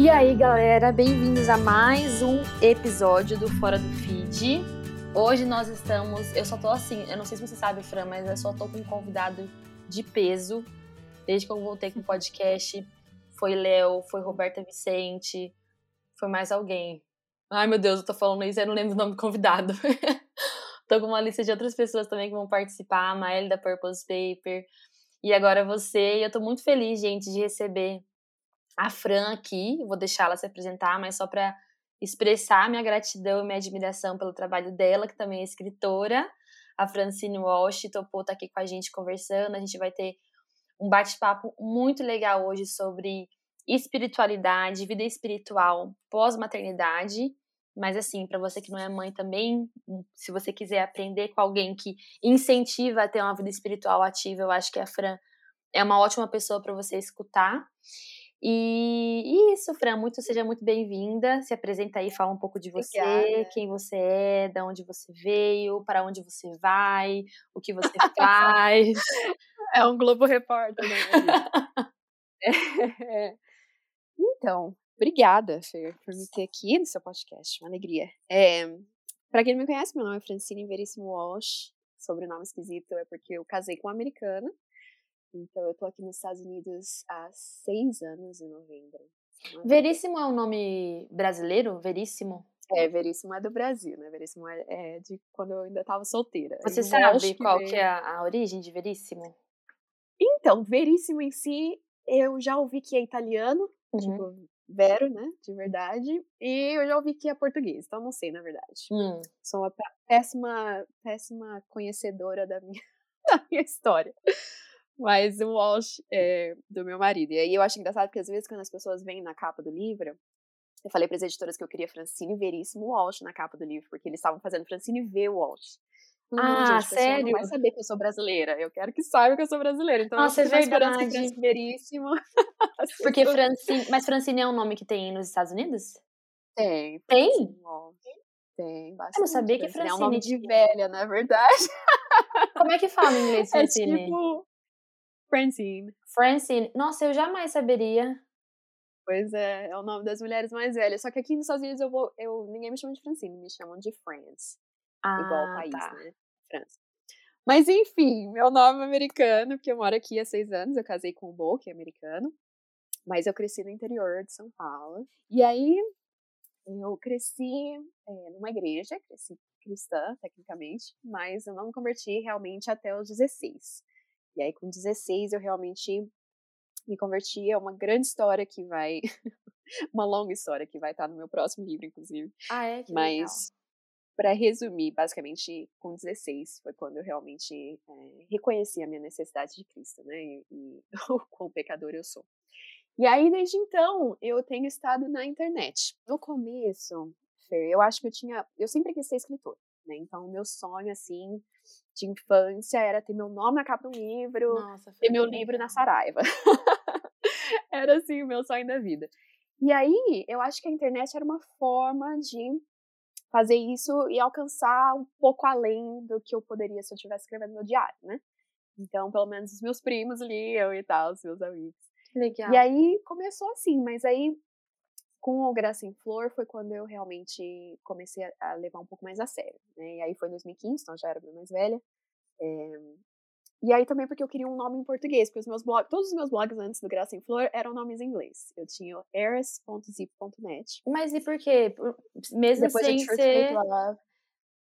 E aí, galera, bem-vindos a mais um episódio do Fora do Feed. Hoje nós estamos. Eu só tô assim, eu não sei se você sabe, Fran, mas eu só tô com um convidado de peso. Desde que eu voltei com o podcast, foi Léo, foi Roberta Vicente, foi mais alguém. Ai, meu Deus, eu tô falando isso, eu não lembro o nome do convidado. tô com uma lista de outras pessoas também que vão participar, a da Purpose Paper, e agora você. E eu tô muito feliz, gente, de receber a Fran aqui. Vou deixar ela se apresentar, mas só para expressar minha gratidão e minha admiração pelo trabalho dela, que também é escritora. A Francine Walsh topou estar tá aqui com a gente conversando. A gente vai ter um bate-papo muito legal hoje sobre espiritualidade, vida espiritual pós-maternidade. Mas assim, para você que não é mãe também, se você quiser aprender com alguém que incentiva a ter uma vida espiritual ativa, eu acho que a Fran é uma ótima pessoa para você escutar. E, isso, Fran, muito, seja muito bem-vinda. Se apresenta aí, fala um pouco de você, Obrigada. quem você é, de onde você veio, para onde você vai, o que você faz. é um Globo Repórter, né? é. Então, obrigada, Fer, por me ter aqui no seu podcast. Uma alegria. É, para quem não me conhece, meu nome é Francine Veríssimo Walsh. Sobrenome esquisito é porque eu casei com uma americana. Então, eu tô aqui nos Estados Unidos há seis anos, em novembro. Veríssimo é um nome brasileiro? Veríssimo? É, Veríssimo é do Brasil, né? Veríssimo é, é de quando eu ainda estava solteira. Você sabe qual que, é a, a, origem de Veríssimo? Então, Veríssimo em si, eu já ouvi que é italiano, uhum. tipo, Vero, né? De verdade. E eu já ouvi que é português, então não sei, na verdade. Hum. Sou uma péssima, péssima conhecedora da minha, da minha história mas o Walsh é do meu marido. E aí eu acho engraçado porque às vezes quando as pessoas vêm na capa do livro, eu falei para as editoras que eu queria Francine Veríssimo Walsh na capa do livro, porque eles estavam fazendo Francine V. Walsh. ah, gente, sério? Não vai saber que eu sou brasileira. Eu quero que saiba que eu sou brasileira. Então, Nossa, eu é verdade. Francine Veríssimo. Porque Francine... Mas Francine é um nome que tem nos Estados Unidos? Tem. Tem? Tem, bastante. Eu não sabia que Francine... É um nome de velha, na verdade. Como é que fala em inglês, é Francine? É tipo... Francine. Francine. Nossa, eu jamais saberia. Pois é, é o nome das mulheres mais velhas. Só que aqui nos Estados Unidos eu vou. Eu, ninguém me chama de Francine, me chamam de France. Ah, igual o país, tá. né? França. Mas enfim, meu nome é americano, porque eu moro aqui há seis anos. Eu casei com o Bo, que é americano. Mas eu cresci no interior de São Paulo. E aí eu cresci é, numa igreja, cresci cristã, tecnicamente, mas eu não me converti realmente até os 16. E aí, com 16, eu realmente me converti. É uma grande história que vai. uma longa história que vai estar no meu próximo livro, inclusive. Ah, é? Que Mas, para resumir, basicamente, com 16 foi quando eu realmente é, reconheci a minha necessidade de Cristo, né? E, e o quão pecador eu sou. E aí, desde então, eu tenho estado na internet. No começo, Fer, eu acho que eu tinha. Eu sempre quis ser escritora, né? Então, o meu sonho, assim, de infância era ter meu nome na capa do livro, Nossa, ter meu livro na Saraiva. era assim o meu sonho da vida. E aí, eu acho que a internet era uma forma de fazer isso e alcançar um pouco além do que eu poderia se eu estivesse escrevendo meu diário, né? Então, pelo menos os meus primos liam e tal, os meus amigos. Legal. E aí começou assim, mas aí com o Graça em Flor foi quando eu realmente comecei a levar um pouco mais a sério, né? E aí foi em 2015, então já era bem mais velha. É... E aí também porque eu queria um nome em português, porque os meus blogs, todos os meus blogs antes do Graça em Flor eram nomes em inglês. Eu tinha eras.zip.net. Mas e por quê? Mesmo Depois sem ser...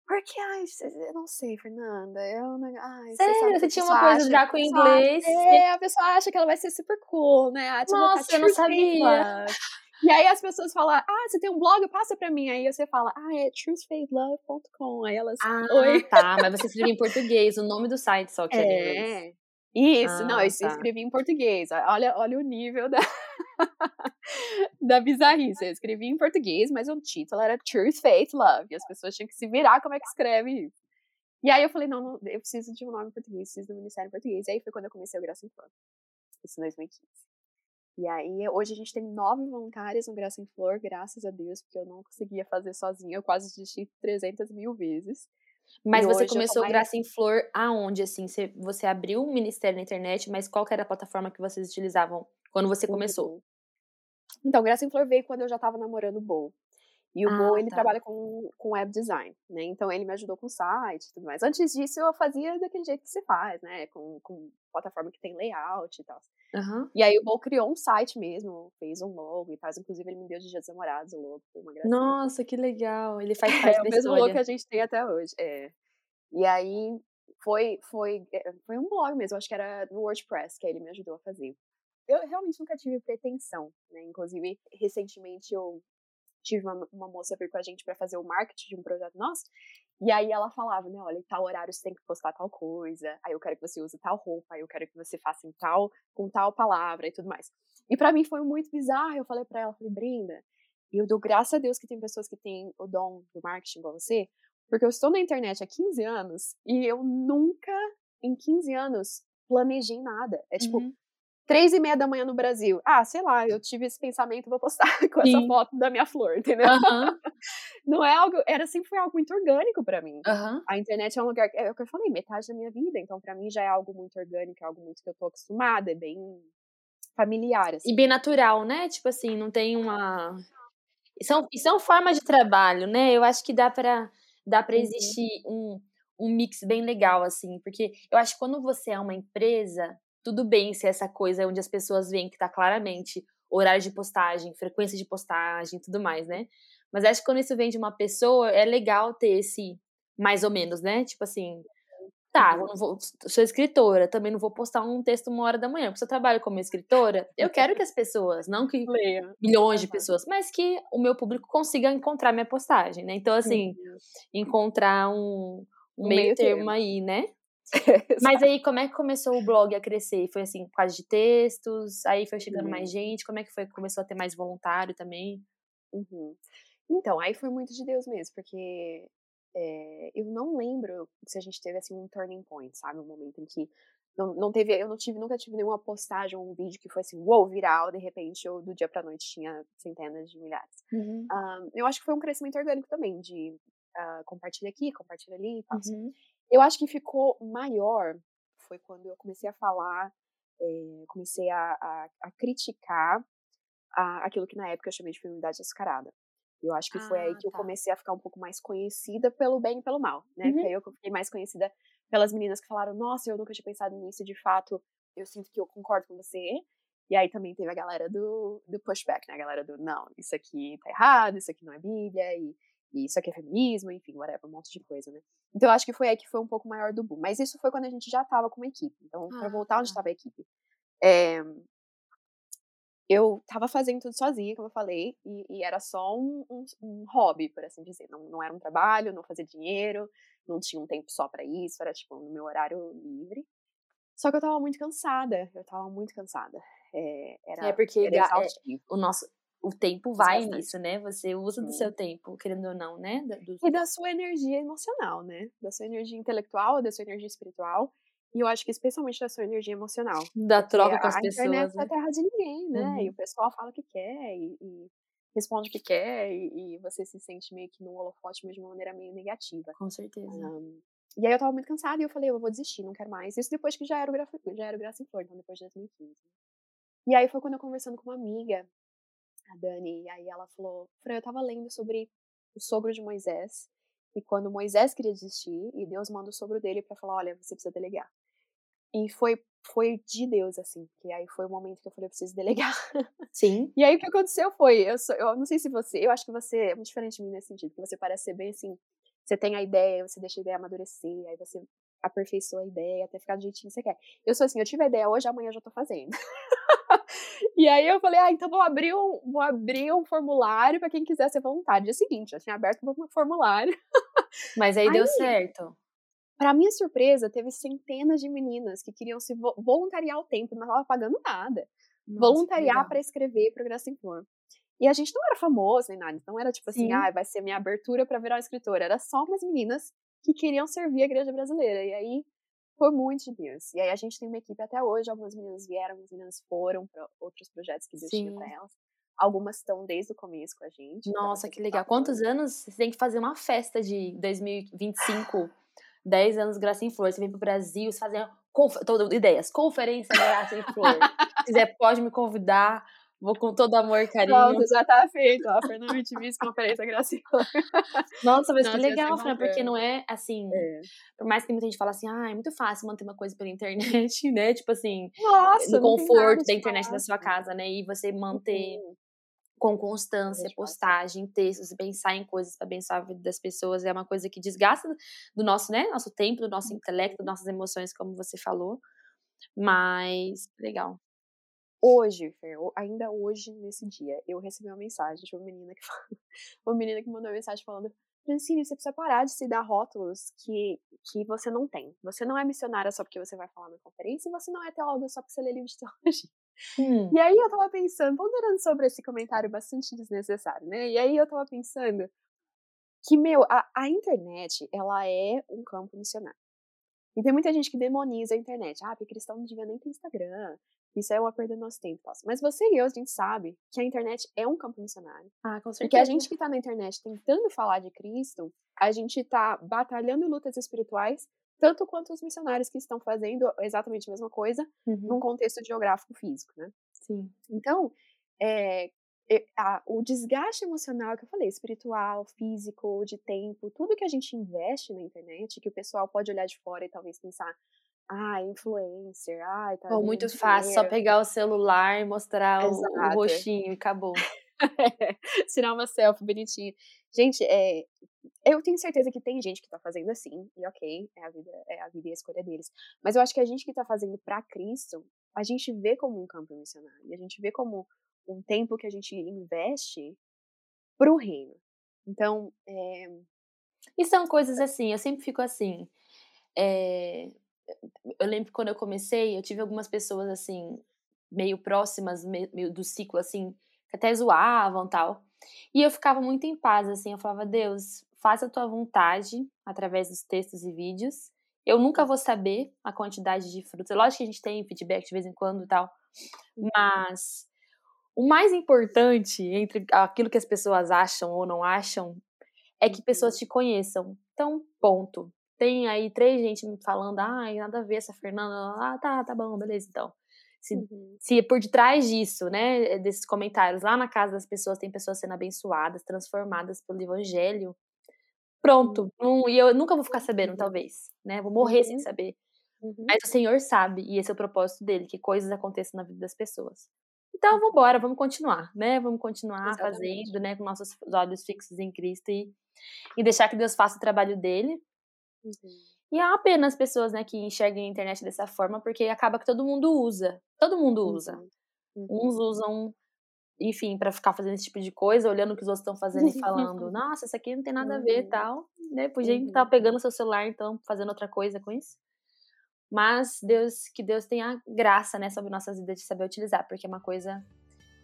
Porque, ai, eu não sei, Fernanda. Eu não, ai, Sério? Você, você tinha uma coisa já com inglês? É, a pessoa acha que ela vai ser super cool, né? Ah, Nossa, eu não sabia. E aí as pessoas falam, ah, você tem um blog? Passa pra mim. Aí você fala, ah, é truthfaithlove.com. Aí elas, ah, oi. tá, mas você escreveu em português, o nome do site só que é, é inglês. Isso, ah, não, eu tá. escrevi em português. Olha, olha o nível da, da bizarrice. Eu escrevi em português, mas o título era Truth, Faith, Love. E as pessoas tinham que se virar como é que escreve isso. E aí eu falei, não, não eu preciso de um nome em português, preciso do Ministério em Português. E aí foi quando eu comecei o Graça em Flor. Isso em 2015. E aí, hoje a gente tem nove voluntárias no Graça em Flor, graças a Deus, porque eu não conseguia fazer sozinha, eu quase desisti 300 mil vezes. Mas e você começou mais... Graça em Flor aonde, assim? Você, você abriu o ministério na internet, mas qual era a plataforma que vocês utilizavam quando você começou? Então, Graça em Flor veio quando eu já tava namorando o Bo. E o Ah, Bo, ele tá. trabalha com, com web design, né? Então, ele me ajudou com o site e tudo mais. Antes disso, eu fazia daquele jeito que você faz, né? Com, com plataforma que tem layout e tal. Aham. E aí, o Bo criou um site mesmo, fez um logo e tal. Inclusive, ele me deu de Dia dos Namorados o logo, foi uma gracinha. Nossa, que legal. Ele faz parte É o mesmo logo que a gente tem até hoje. É. E aí foi, foi, é, foi um blog mesmo, acho que era no WordPress que ele me ajudou a fazer. Eu realmente nunca tive pretensão, né? Inclusive, recentemente eu tive uma, uma moça vir com a gente para fazer o marketing de um projeto nosso. E aí ela falava, né, olha, em tal horário você tem que postar tal coisa, aí eu quero que você use tal roupa, aí eu quero que você faça em tal, com tal palavra e tudo mais. E para mim foi muito bizarro, eu falei para ela, falei, Brenda, e eu dou graças a Deus que tem pessoas que têm o dom do marketing igual você, porque eu estou na internet há 15 anos e eu nunca, em 15 anos, planejei nada. É tipo, Uhum. Três e meia da manhã no Brasil. Ah, sei lá, eu tive esse pensamento, vou postar com essa Sim. foto da minha flor, entendeu? Não é algo, era sempre foi algo muito orgânico pra mim. A internet é um lugar, é o que eu falei, metade da minha vida, então pra mim já é algo muito orgânico, é algo muito que eu tô acostumada, é bem familiar, assim. E bem natural, né? Tipo assim, não tem uma. E são, e são formas de trabalho, né? Eu acho que dá pra, dá pra Uhum. existir um, um mix bem legal, assim. Porque eu acho que quando você é uma empresa, tudo bem ser essa coisa onde as pessoas veem que tá claramente horário de postagem, frequência de postagem e tudo mais, né? Mas acho que quando isso vem de uma pessoa, é legal ter esse mais ou menos, né? Tipo assim, tá, eu não vou, sou escritora, também não vou postar um texto uma hora da manhã, porque se eu trabalho como escritora, eu quero que as pessoas, não que Leia. milhões de pessoas, mas que o meu público consiga encontrar minha postagem, né? Então, assim, Uhum. encontrar um, um meio meio termo termo. aí, né? Mas aí, como é que começou o blog a crescer? Foi assim, causa de textos? Aí foi chegando Uhum. mais gente? Como é que foi? Começou a ter mais voluntário também? Uhum. Então, aí foi muito de Deus mesmo, porque eh, eu não lembro se a gente teve assim um turning point, sabe? Um momento em que não, não teve, eu não tive, nunca tive nenhuma postagem ou um vídeo que foi assim, uou, viral, de repente, ou do dia pra noite tinha centenas de milhares. Ah, eu acho que foi um crescimento orgânico também, de ah, compartilha aqui, compartilha ali e tal. Uhum. Eu acho que ficou maior foi quando eu comecei a falar, eh, comecei a, a, a criticar a- aquilo que na época eu chamei de feminilidade açucarada. Eu acho que foi aí Ah, que eu tá. comecei a ficar um pouco mais conhecida pelo bem e pelo mal, né? Uhum. Porque aí eu fiquei mais conhecida pelas meninas que falaram, nossa, eu nunca tinha pensado nisso, de fato, eu sinto que eu concordo com você. E aí também teve a galera do, do pushback, né? A galera do, não, isso aqui tá errado, isso aqui não é Bíblia, e, e isso aqui é feminismo, enfim, whatever, um monte de coisa, né? Então eu acho que foi aí que foi um pouco maior do boom. Mas isso foi quando a gente já tava com uma equipe. Então, pra Ah, voltar onde tá. tava a equipe. é, eu tava fazendo tudo sozinha, como eu falei, e, e era só um, um- um hobby, por assim dizer. Não, não era um trabalho, não fazia dinheiro, não tinha um tempo só pra isso, era tipo no meu horário livre. Só que eu tava muito cansada, eu tava muito cansada. É, era, É porque era é, o nosso o tempo vai bastante. nisso, né? Você usa do Sim. seu tempo, querendo ou não, né? Da- do- E da sua energia emocional, né? Da sua energia intelectual, da sua energia espiritual. E eu acho que especialmente da sua energia emocional. da troca com a, as a internet pessoas, é né? terra de ninguém, né? Uhum. E o pessoal fala o que quer e, e responde o que quer e, e você se sente meio que no holofote, mas de uma maneira meio negativa. Com certeza. Ahn, e aí eu tava muito cansada e eu falei, eu vou desistir, não quero mais. Isso depois que já era o, Graça, já era o Graça em Flor, então depois de 2015. E aí foi quando eu conversando com uma amiga, a Dani, e aí ela falou, Fran, eu tava lendo sobre o sogro de Moisés, e quando Moisés queria desistir, e Deus manda o sogro dele pra falar, olha, você precisa delegar. E foi, foi de Deus, assim, porque aí foi o momento que eu falei, eu preciso delegar. Sim. E aí o que aconteceu foi, eu, sou, eu não sei se você, eu acho que você é muito diferente de mim nesse sentido, que você parece ser bem assim, você tem a ideia, você deixa a ideia amadurecer, aí você aperfeiçoa a ideia até ficar do jeitinho que você quer. Eu sou assim, eu tive a ideia hoje, amanhã eu já tô fazendo. e aí eu falei, ah, então vou abrir um, vou abrir um formulário pra quem quiser ser voluntário. Dia seguinte, eu tinha aberto um formulário. Mas aí, deu Aí- certo. Pra minha surpresa, teve centenas de meninas que queriam se vo- voluntariar ao tempo, não tava pagando nada Nossa, voluntariar para escrever pro Graça em Flor. E a gente não era famoso nem nada, então era tipo assim, Sim. ah, vai ser minha abertura para virar escritora. Era só umas meninas que queriam servir a igreja brasileira. E aí foi muito de Deus. E aí a gente tem uma equipe até hoje, algumas meninas vieram, algumas meninas foram para outros projetos que Sim. para elas. Algumas estão desde o começo com a gente. pra Nossa, que legal. tá. Quantos anos? Você tem que fazer uma festa de 2025, 10 anos Graça em Flor. Você vem pro Brasil, você conf... todo, ideias, conferência Graça em Flor. Se quiser, pode me convidar Vou com todo amor e carinho. Pronto, já tá feito. Ó, Fernanda Vice Conferência Graciela. Nossa, mas Nossa, que legal, Fran, porque não é assim. É. Por mais que muita gente fale assim, ah, é muito fácil manter uma coisa pela internet, né? Tipo assim, Nossa, no conforto da internet fácil. da sua casa, né? E você manter. Uhum com constância, postagem, textos, pensar em coisas para abençoar a vida das pessoas é uma coisa que desgasta do nosso, né, nosso tempo, do nosso intelecto, das nossas emoções, como você falou. Mas legal. Hoje, Fer, ainda hoje, nesse dia, eu recebi uma mensagem de uma menina que uma menina que mandou uma mensagem falando Francine, você precisa parar de se dar rótulos que, que você não tem. Você não é missionária só porque você vai falar na conferência e você não é teóloga só porque você lê livro de teologia. Hum. E aí eu tava pensando, ponderando sobre esse comentário bastante desnecessário, né? E aí eu tava pensando que, meu, a, a internet, ela é um campo missionário. E tem muita gente que demoniza a internet. Ah, porque cristão não devia nem ter Instagram. Isso é uma perda do nosso tempo. Mas você e eu, a gente sabe que a internet é um campo missionário. Ah, com certeza. Porque a gente que tá na internet tentando falar de Cristo, a gente tá batalhando lutas espirituais tanto quanto os missionários que estão fazendo exatamente a mesma coisa uhum. num contexto geográfico físico, né? Sim. Então, é, a, o desgaste emocional que eu falei, espiritual, físico, de tempo, tudo que a gente investe na internet, que o pessoal pode olhar de fora e talvez pensar, ah, influencer, ah, tá. Ou muito fácil, só pegar o celular e mostrar o, o, rostinho e acabou. Tirar uma selfie bonitinha. Gente, é, eu tenho certeza que tem gente que tá fazendo assim, e ok, é a vida, é a vida e a escolha deles. Mas eu acho que a gente que tá fazendo para Cristo, a gente vê como um campo missionário, a gente vê como um tempo que a gente investe pro reino. Então, é... E são coisas assim, eu sempre fico assim. É... Eu lembro que quando eu comecei, eu tive algumas pessoas assim, meio próximas meio do ciclo, assim, que até zoavam tal. E eu ficava muito em paz, assim, eu falava, Deus, faça a tua vontade através dos textos e vídeos. Eu nunca vou saber a quantidade de frutos. Lógico que a gente tem feedback de vez em quando e tal, uhum. mas o mais importante entre aquilo que as pessoas acham ou não acham é que pessoas uhum. te conheçam. Então, ponto. Tem aí três gente me falando, ai, nada a ver essa Fernanda. Ah, tá, tá bom, beleza, então. Se, uhum. se por detrás disso, né, desses comentários, lá na casa das pessoas tem pessoas sendo abençoadas, transformadas pelo evangelho, pronto. Uhum. e eu nunca vou ficar sabendo, uhum. talvez, né? Vou morrer sem uhum. saber. Uhum. Mas o Senhor sabe, e esse é o propósito dele, que coisas aconteçam na vida das pessoas. Então, vamos embora, vamos continuar, né? Vamos continuar Exatamente. fazendo, né? Com nossos olhos fixos em Cristo e, e deixar que Deus faça o trabalho dele. Uhum. E há apenas pessoas, né, que enxerguem a internet dessa forma, porque acaba que todo mundo usa. Todo mundo usa. Uhum. Uns usam, enfim, para ficar fazendo esse tipo de coisa, olhando o que os outros estão fazendo e falando, nossa, isso aqui não tem nada a ver uhum. tal. Né? Podia uhum. estar pegando seu celular, então, fazendo outra coisa com isso. Mas Deus, que Deus tenha graça, né, sobre nossas vidas de saber utilizar, porque é uma coisa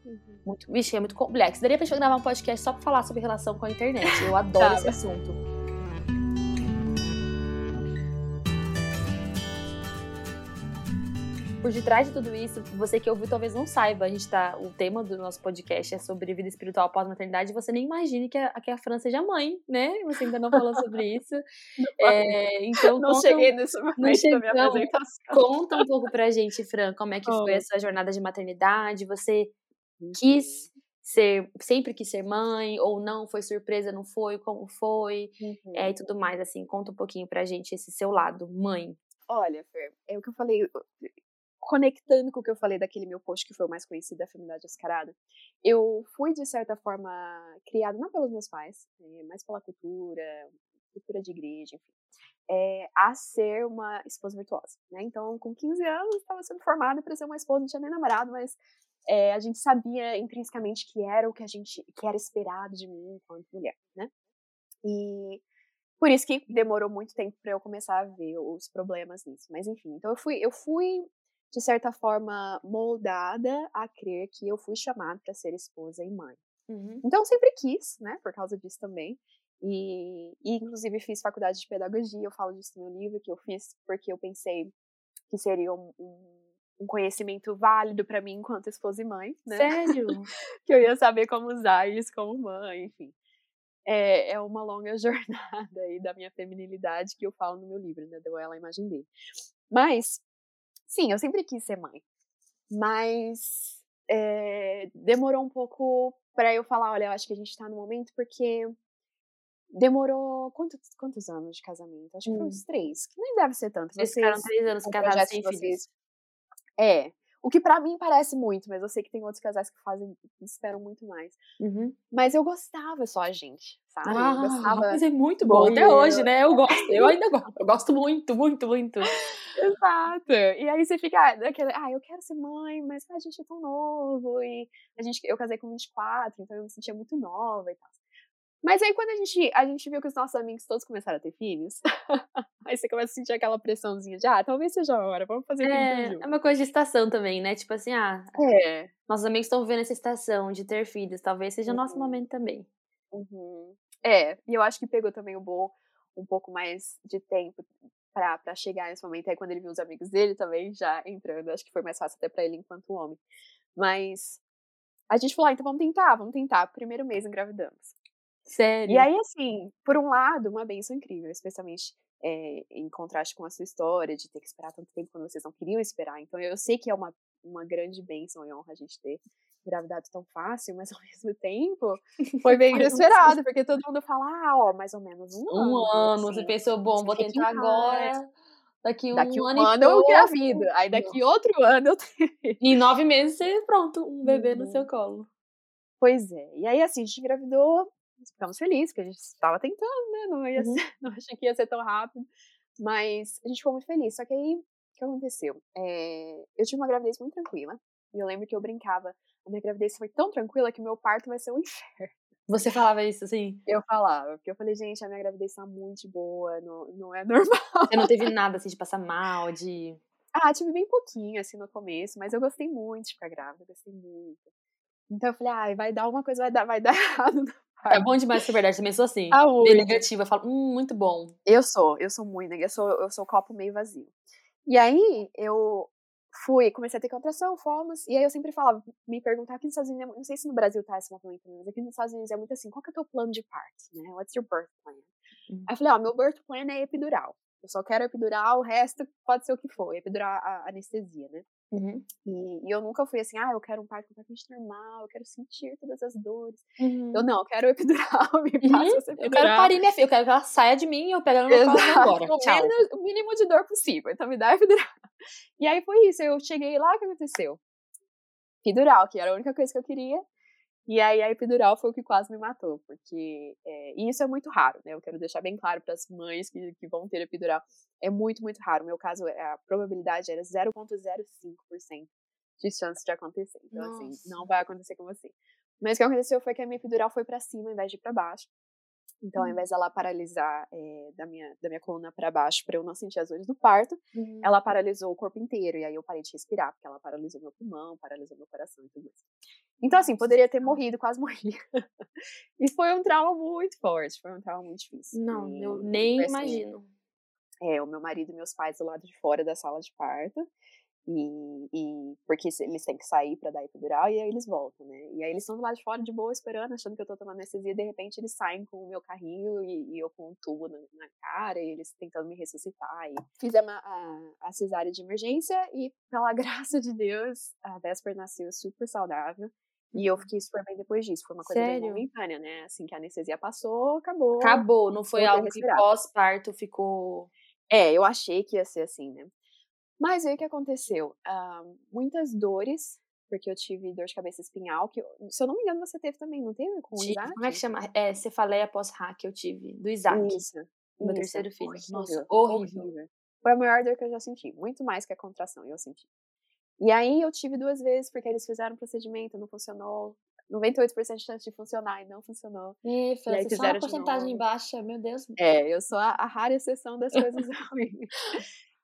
Uhum. Muito, vixe, é muito complexo. Daria pra gente gravar um podcast só pra falar sobre relação com a internet. Eu adoro tá. esse assunto. Por detrás de tudo isso, você que ouviu talvez não saiba, a gente tá, o tema do nosso podcast é sobre vida espiritual pós-maternidade, você nem imagine que a, que a Fran seja mãe, né? Você ainda não falou sobre isso. é, então, não conta, cheguei nesse momento não da minha apresentação. Conta um pouco pra gente, Fran, como é que oh. foi essa jornada de maternidade, você uhum. quis ser, sempre quis ser mãe, ou não, foi surpresa, não foi, como foi, uhum. é, e tudo mais, assim, conta um pouquinho pra gente esse seu lado, mãe. Olha, Fer, é o que eu falei, conectando com o que eu falei daquele meu post que foi o mais conhecido da Feminidade Mascarada, eu fui, de certa forma, criada não pelos meus pais, é, mas pela cultura, cultura de igreja, enfim, é, a ser uma esposa virtuosa, né? Então, com 15 anos, estava sendo formada para ser uma esposa, não tinha nem namorado, mas é, a gente sabia intrinsecamente que era o que a gente, que era esperado de mim enquanto mulher, né? E por isso que demorou muito tempo para eu começar a ver os problemas nisso. Mas enfim, então eu fui, eu fui de certa forma, moldada a crer que eu fui chamada para ser esposa e mãe. Uhum. Então, sempre quis, né, por causa disso também. E, e, inclusive, fiz faculdade de pedagogia, eu falo disso no meu livro, que eu fiz porque eu pensei que seria um, um, um conhecimento válido para mim enquanto esposa e mãe, né? Sério? que eu ia saber como usar isso como mãe, enfim. É, é uma longa jornada aí da minha feminilidade que eu falo no meu livro, né? Deu ela a imagem dele. Mas Sim, eu sempre quis ser mãe. Mas é, demorou um pouco para eu falar, olha, eu acho que a gente tá no momento, porque demorou quantos, quantos anos de casamento? Acho que hum. uns três, que nem deve ser tanto. Vocês, vocês ficaram três anos casados sem filhos. É, o que para mim parece muito, mas eu sei que tem outros casais que fazem, esperam muito mais. Uhum. Mas eu gostava só a gente, sabe? Ah, eu gostava. Mas é muito bom. Até hoje, né? Eu gosto. Eu ainda gosto. Eu gosto muito, muito, muito. Exato. E aí você fica daquele, ah, eu quero ser mãe, mas a gente é tão novo. E a gente, eu casei com 24, então eu me sentia muito nova e tal. Mas aí quando a gente, a gente viu que os nossos amigos todos começaram a ter filhos, aí você começa a sentir aquela pressãozinha de, ah, talvez seja a hora, vamos fazer é, É uma coisa de estação também, né? Tipo assim, ah, é. nossos amigos estão vivendo essa estação de ter filhos, talvez seja o uhum. nosso momento também. Uhum. É, e eu acho que pegou também o Bo um pouco mais de tempo pra chegar nesse momento. Aí quando ele viu os amigos dele também já entrando, acho que foi mais fácil até pra ele enquanto homem. Mas a gente falou, ah, então vamos tentar, vamos tentar. Primeiro mês engravidamos. Sério? E aí, assim, por um lado, uma benção incrível, especialmente é, em contraste com a sua história de ter que esperar tanto tempo quando vocês não queriam esperar. Então, eu sei que é uma, uma grande bênção e honra a gente ter engravidado tão fácil, mas ao mesmo tempo foi bem inesperado, porque todo mundo fala, ah, ó, mais ou menos um, um ano. Um ano, assim, você pensou, bom, vou tentar agora. Daqui um, daqui um ano, ano eu gravido. Aí daqui outro ano eu tenho. Em nove meses você, pronto, um bebê uhum. no seu colo. Pois é. E aí, assim, a gente engravidou, ficamos felizes, porque a gente estava tentando, né? Não, ia uhum. ser, não achei que ia ser tão rápido. Mas a gente ficou muito feliz. Só que aí, o que aconteceu? É, eu tive uma gravidez muito tranquila. E eu lembro que eu brincava. A minha gravidez foi tão tranquila que o meu parto vai ser um inferno. Você falava isso, assim? Eu falava, porque eu falei, gente, a minha gravidez tá muito boa, não, não é normal. Você não teve nada, assim, de passar mal, de... Ah, tive bem pouquinho, assim, no começo, mas eu gostei muito de ficar grávida, gostei muito. Então eu falei, ah, vai dar uma coisa, vai dar, vai dar errado é bom demais ser verdade, também sou assim. Ah, meio negativa, eu falo, hum, muito bom. Eu sou, eu sou muito negativa, eu sou, eu sou copo meio vazio. E aí, eu fui, comecei a ter contração, fomos, e aí eu sempre falava, me perguntar aqui nos Estados Unidos, não sei se no Brasil tá esse movimento, mas aqui nos Estados Unidos é muito assim, qual que é o teu plano de parto, né? What's your birth plan? Uhum. Aí eu falei, ó, meu birth plan é epidural. Eu só quero epidural, o resto pode ser o que for, epidural a anestesia, né? Uhum. E, e, eu nunca fui assim, ah, eu quero um parto completamente normal, eu quero sentir todas as dores. Uhum. Eu não, eu quero epidural, me passa essa epidural. Eu quero parir minha filha, eu quero que ela saia de mim e eu pego ela no colo agora. O, Tchau. Mínimo, o mínimo de dor possível, então me dá epidural. E aí foi isso, eu cheguei lá, o que aconteceu? Epidural, que era a única coisa que eu queria. E aí a epidural foi o que quase me matou, porque é, e isso é muito raro, né? Eu quero deixar bem claro para as mães que, que vão ter epidural. É muito, muito raro. No meu caso, a probabilidade era 0,05% de chance de acontecer. Então, Nossa. assim, não vai acontecer com você. Mas o que aconteceu foi que a minha epidural foi para cima ao invés de para baixo. Então, ao hum. invés dela paralisar é, da, minha, da minha coluna para baixo para eu não sentir as dores do parto, uhum. ela paralisou o corpo inteiro. E aí eu parei de respirar, porque ela paralisou meu pulmão, paralisou meu coração e tudo mais. Então, assim, poderia ter morrido, quase morri. e foi um trauma muito forte, foi um trauma muito difícil. Não, e, eu nem assim, imagino. É, o meu marido e meus pais do lado de fora da sala de parto. E, e porque eles têm que sair para dar epidural e aí eles voltam, né? E aí eles estão do lado de fora de boa esperando, achando que eu tô tomando anestesia, e de repente eles saem com o meu carrinho e, e eu com um tubo na, na, cara, e eles tentando me ressuscitar. E fizemos a, a, a cesárea de emergência e, pela graça de Deus, a Vesper nasceu super saudável. E eu uhum. fiquei super bem depois disso. Foi uma coisa Sério? bem momentânea, né? Assim que a anestesia passou, acabou. Acabou, não foi algo que pós-parto ficou. É, eu achei que ia ser assim, né? Mas aí o que aconteceu? Uh, muitas dores, porque eu tive dor de cabeça espinhal, que, se eu não me engano, você teve também, não teve com o Isaac? Como é que chama? É, cefaleia pós-hack eu tive, do Isaac. Isso. Meu isso, terceiro filho. Nossa, horrível. horrível. Foi a maior dor que eu já senti, muito mais que a contração, eu senti. E aí eu tive duas vezes, porque eles fizeram o procedimento, não funcionou. 98% de chance de funcionar e não funcionou. E, e aí só uma porcentagem baixa, meu Deus. É, eu sou a, a rara exceção das coisas ruins.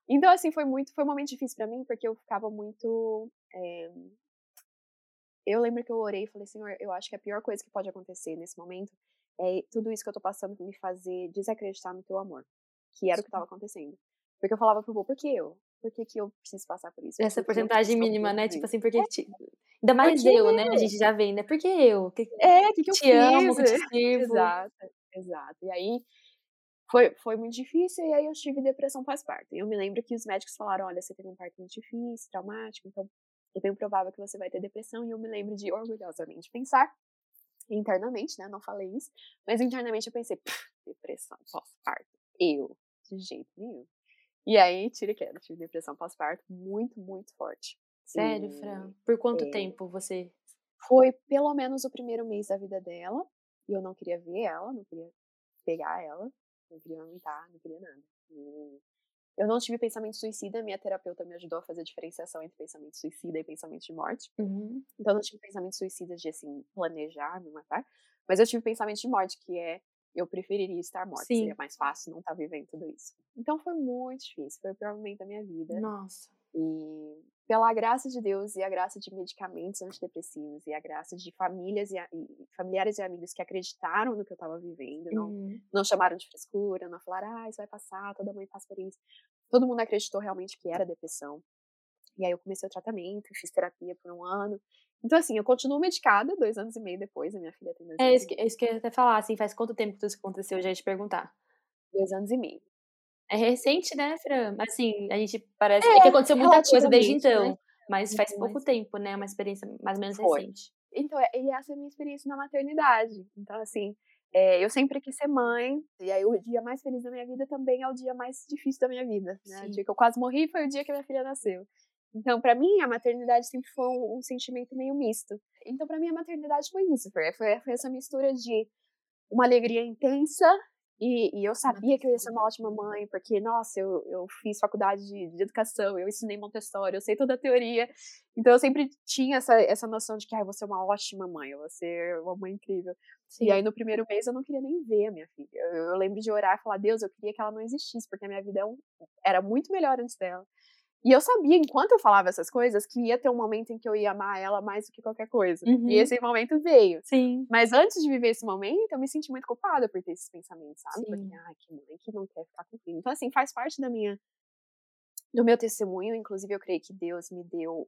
Então, assim, foi muito, foi um momento difícil para mim, porque eu ficava muito. É... Eu lembro que eu orei e falei, Senhor, eu acho que a pior coisa que pode acontecer nesse momento é tudo isso que eu tô passando me fazer desacreditar no teu amor. Que era o que estava acontecendo. Porque eu falava pro vô, por que eu? Por que, que eu preciso passar por isso? Essa porcentagem mínima, né? Tipo assim, porque é. te... Ainda mais porque eu, né? A gente já vem, né? Por que eu? Que... É, o que, que eu te fiz? amo, que te sirvo. Exato, exato. E aí, foi, foi muito difícil e aí eu tive depressão pós-parto. E eu me lembro que os médicos falaram, olha, você teve um parto muito difícil, traumático, então é bem provável que você vai ter depressão. E eu me lembro de orgulhosamente pensar internamente, né? Não falei isso, mas internamente eu pensei, depressão pós-parto. Eu, de jeito nenhum. E aí, tira queda, tive depressão pós-parto muito, muito forte. Sério, e, Fran? Por quanto é, tempo você? Foi pelo menos o primeiro mês da vida dela. E eu não queria ver ela, não queria pegar ela, não queria aumentar, não queria nada. E eu não tive pensamento suicida, minha terapeuta me ajudou a fazer a diferenciação entre pensamento suicida e pensamento de morte. Uhum. Então eu não tive pensamento suicida de, assim, planejar, me matar. Mas eu tive pensamento de morte, que é eu preferiria estar morta, Sim. seria mais fácil não estar tá vivendo tudo isso. Então foi muito difícil, foi o pior momento da minha vida. Nossa. E pela graça de Deus e a graça de medicamentos antidepressivos e a graça de famílias e, e familiares e amigos que acreditaram no que eu estava vivendo, não, uhum. não chamaram de frescura, não falaram, ah, isso vai passar, toda mãe passa por isso. Todo mundo acreditou realmente que era depressão. E aí eu comecei o tratamento, fiz terapia por um ano. Então, assim, eu continuo medicada dois anos e meio depois, a minha filha tem dois é, anos. É isso que eu ia até falar, assim, faz quanto tempo que isso aconteceu? Eu já ia te perguntar. Dois anos e meio. É recente, né, Fran? Assim, a gente parece é, é que aconteceu muita coisa desde então. Né? Mas faz pouco mas... tempo, né? Uma experiência mais ou menos Foi. recente. Então, é, e essa é a minha experiência na maternidade. Então, assim, é, eu sempre quis ser mãe, e aí o dia mais feliz da minha vida também é o dia mais difícil da minha vida. Né? O dia que eu quase morri foi o dia que minha filha nasceu. Então, para mim, a maternidade sempre foi um, um sentimento meio misto. Então, para mim, a maternidade foi isso, foi, foi essa mistura de uma alegria intensa e, e, eu sabia que eu ia ser uma ótima mãe, porque, nossa, eu, eu fiz faculdade de, de, educação, eu ensinei Montessori, eu sei toda a teoria. Então eu sempre tinha essa, essa noção de que, ah, eu vou ser uma ótima mãe, eu vou ser uma mãe incrível. Sim. E aí no primeiro mês eu não queria nem ver a minha filha. Eu, eu lembro de orar e falar, Deus, eu queria que ela não existisse, porque a minha vida é era muito melhor antes dela. E eu sabia, enquanto eu falava essas coisas, que ia ter um momento em que eu ia amar ela mais do que qualquer coisa. Uhum. E esse momento veio. Sim. Mas antes de viver esse momento, eu me senti muito culpada por ter esses pensamentos, sabe? Sim. Porque, ai, que mãe que não quer ficar com filho. Então, assim, faz parte da minha. do meu testemunho. Inclusive, eu creio que Deus me deu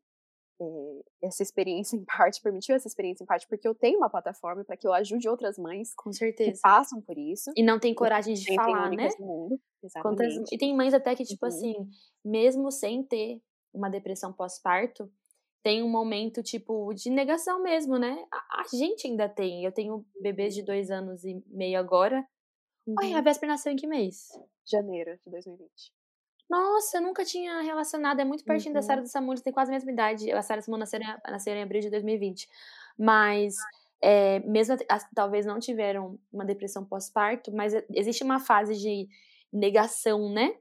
essa experiência em parte, permitiu essa experiência em parte, porque eu tenho uma plataforma para que eu ajude outras mães com certeza que passam por isso. E não tem coragem de falar, né? Mundo. Quantas... E tem mães até que, tipo uhum. assim, mesmo sem ter uma depressão pós-parto, tem um momento, tipo, de negação mesmo, né? A, a, gente ainda tem. Eu tenho bebês de dois anos e meio agora. Uhum. Ai, a Véspera nasceu em que mês? Janeiro de 2020. Nossa, eu nunca tinha relacionado. É muito pertinho uhum. da Sara do Samuel, tem quase a mesma idade. A Sara e Samuel nasceram, nasceram em abril de 2020. Mas, é, mesmo as que talvez não tiveram uma depressão pós-parto, mas existe uma fase de negação, né?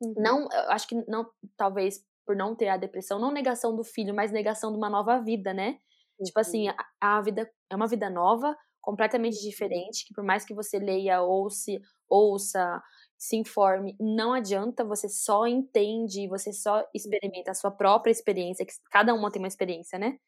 Uhum. Não, acho que não, talvez por não ter a depressão, não negação do filho, mas negação de uma nova vida, né? Uhum. Tipo assim, uhum. a, a, vida é uma vida nova, completamente uhum. diferente, que por mais que você leia, ouça, ouça, se informe, não adianta, você só entende, você só experimenta a sua própria experiência, que cada uma tem uma experiência, né?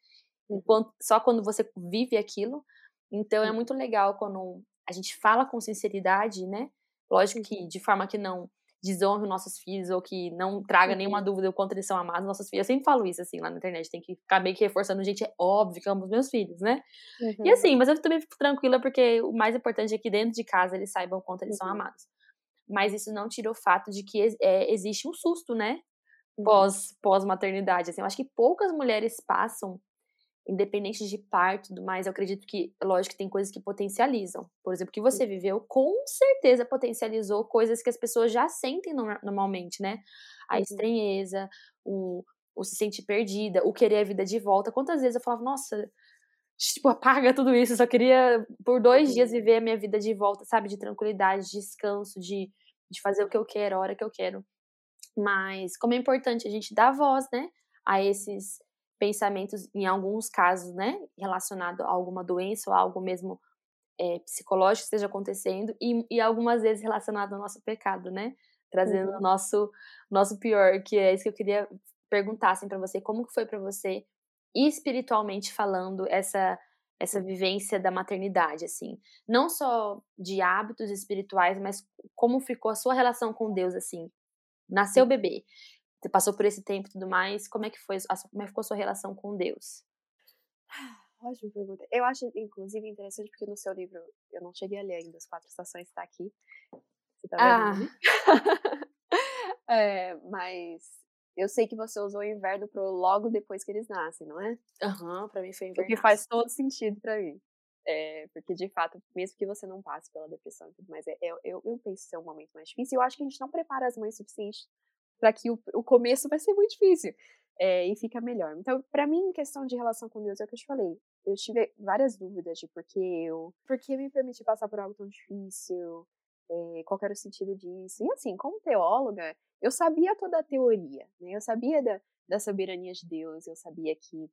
Enquanto, só quando você vive aquilo. Então é muito legal quando a gente fala com sinceridade, né? Lógico que de forma que não desonre os nossos filhos ou que não traga uhum. nenhuma dúvida o quanto eles são amados, nossos filhos. Eu sempre falo isso, assim, lá na internet. Tem que ficar meio que reforçando, gente, é óbvio que amo os meus filhos, né? Uhum. E assim, mas eu também fico tranquila porque o mais importante é que dentro de casa eles saibam o quanto eles uhum. são amados mas isso não tira o fato de que é, existe um susto, né? Uhum. Pós, pós-maternidade. Assim, eu acho que poucas mulheres passam, independente de parto e tudo mais. Eu acredito que, lógico, que tem coisas que potencializam. Por exemplo, o que você viveu, com certeza potencializou coisas que as pessoas já sentem normalmente, né? A uhum. estranheza, o, o se sentir perdida, o querer a vida de volta. Quantas vezes eu falava, nossa, tipo, apaga tudo isso. Eu só queria, por dois dias, uhum. viver a minha vida de volta, sabe? De tranquilidade, de descanso, de, de fazer o que eu quero, a hora que eu quero. Mas como é importante a gente dar voz, né? A esses pensamentos, em alguns casos, né? Relacionado a alguma doença ou algo mesmo é, psicológico que esteja acontecendo. E, e algumas vezes relacionado ao nosso pecado, né? Trazendo uhum. o nosso, nosso pior, que é isso que eu queria perguntar assim, para você. Como que foi para você espiritualmente falando essa essa vivência da maternidade assim, não só de hábitos espirituais, mas como ficou a sua relação com Deus assim. Nasceu o bebê, você passou por esse tempo e tudo mais, como é que foi, como é que ficou a sua relação com Deus? Ótima pergunta. Eu acho, inclusive, interessante porque no seu livro, eu não cheguei a ler ainda, as quatro estações está aqui. Você tá vendo? Ah. é, mas Eu sei que você usou o inverno pro logo depois que eles nascem, não é? Aham, uhum, pra mim foi inverno. O que faz todo sentido para mim. É, porque, de fato, mesmo que você não passe pela depressão e tudo mais, é, é, eu, eu penso ser um momento mais difícil. Eu acho que a gente não prepara as mães o suficiente para que o, o começo vai ser muito difícil. É, e fica melhor. Então, para mim, em questão de relação com Deus, é o que eu te falei. Eu tive várias dúvidas de por que eu, por que me permitir passar por algo tão difícil, é, qual era o sentido disso. E assim, como teóloga, eu sabia toda a teoria, né? Eu sabia da, da soberania de Deus, eu sabia que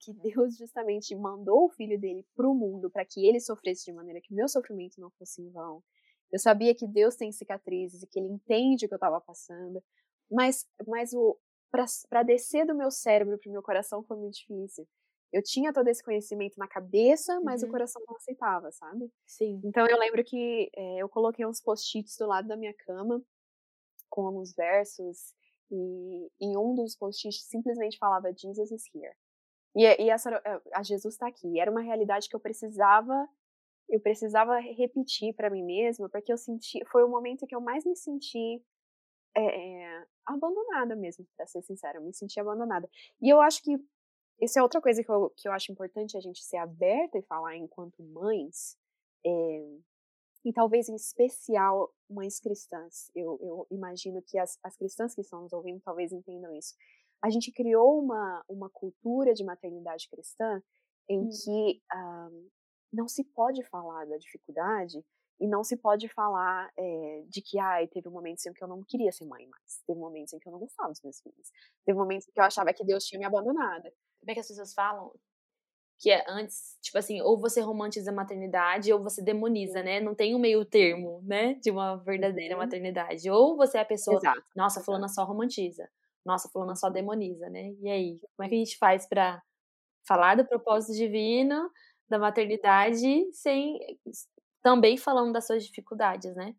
que Deus justamente mandou o filho dele para o mundo para que ele sofresse de maneira que o meu sofrimento não fosse em vão. Eu sabia que Deus tem cicatrizes e que ele entende o que eu estava passando, mas mas o para descer do meu cérebro para o meu coração foi muito difícil. Eu tinha todo esse conhecimento na cabeça, mas uhum. o coração não aceitava, sabe? Sim. Então eu lembro que é, eu coloquei uns post-its do lado da minha cama com alguns versos e em um dos post-its simplesmente falava Jesus is here. E, e essa, eh, a Jesus está aqui. Era uma realidade que eu precisava, eu precisava repetir para mim mesma, porque eu senti, foi o momento que eu mais me senti é, abandonada mesmo, para ser sincera, eu me senti abandonada. E eu acho que isso é outra coisa que eu, que eu acho importante a gente ser aberta e falar enquanto mães, é, e talvez em especial mães cristãs. Eu, eu imagino que as, as cristãs que estão nos ouvindo talvez entendam isso a gente criou uma, uma cultura de maternidade cristã em hum. que um, não se pode falar da dificuldade e não se pode falar é, de que ai, teve momentos em que eu não queria ser mãe mais, teve momentos em que eu não gostava dos meus filhos, teve momentos em que eu achava que Deus tinha me abandonado. Como é que as pessoas falam? Que é antes, tipo assim, ou você romantiza a maternidade ou você demoniza, né? Não tem um meio termo, né? De uma verdadeira uhum. maternidade. Ou você é a pessoa, Exato. nossa, fulana só romantiza nossa, fulana só demoniza, né? E aí, como é que a gente faz para falar do propósito divino, da maternidade, sem também falando das suas dificuldades, né?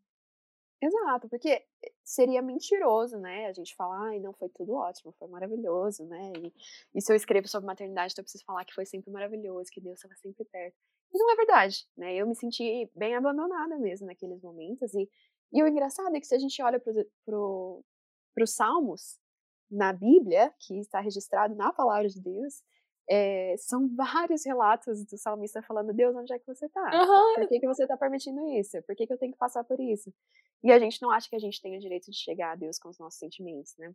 Exato, porque seria mentiroso, né? A gente falar, ai, não, foi tudo ótimo, foi maravilhoso, né? E, e se eu escrevo sobre maternidade, então eu preciso falar que foi sempre maravilhoso, que Deus estava sempre perto. E não é verdade, né? Eu me senti bem abandonada mesmo naqueles momentos. E, e o engraçado é que se a gente olha para pro, os Salmos, na Bíblia, que está registrado na palavra de Deus, é, são vários relatos do salmista falando: Deus, onde é que você está? Uhum. Por que, que você está permitindo isso? Por que, que eu tenho que passar por isso? E a gente não acha que a gente tem o direito de chegar a Deus com os nossos sentimentos, né?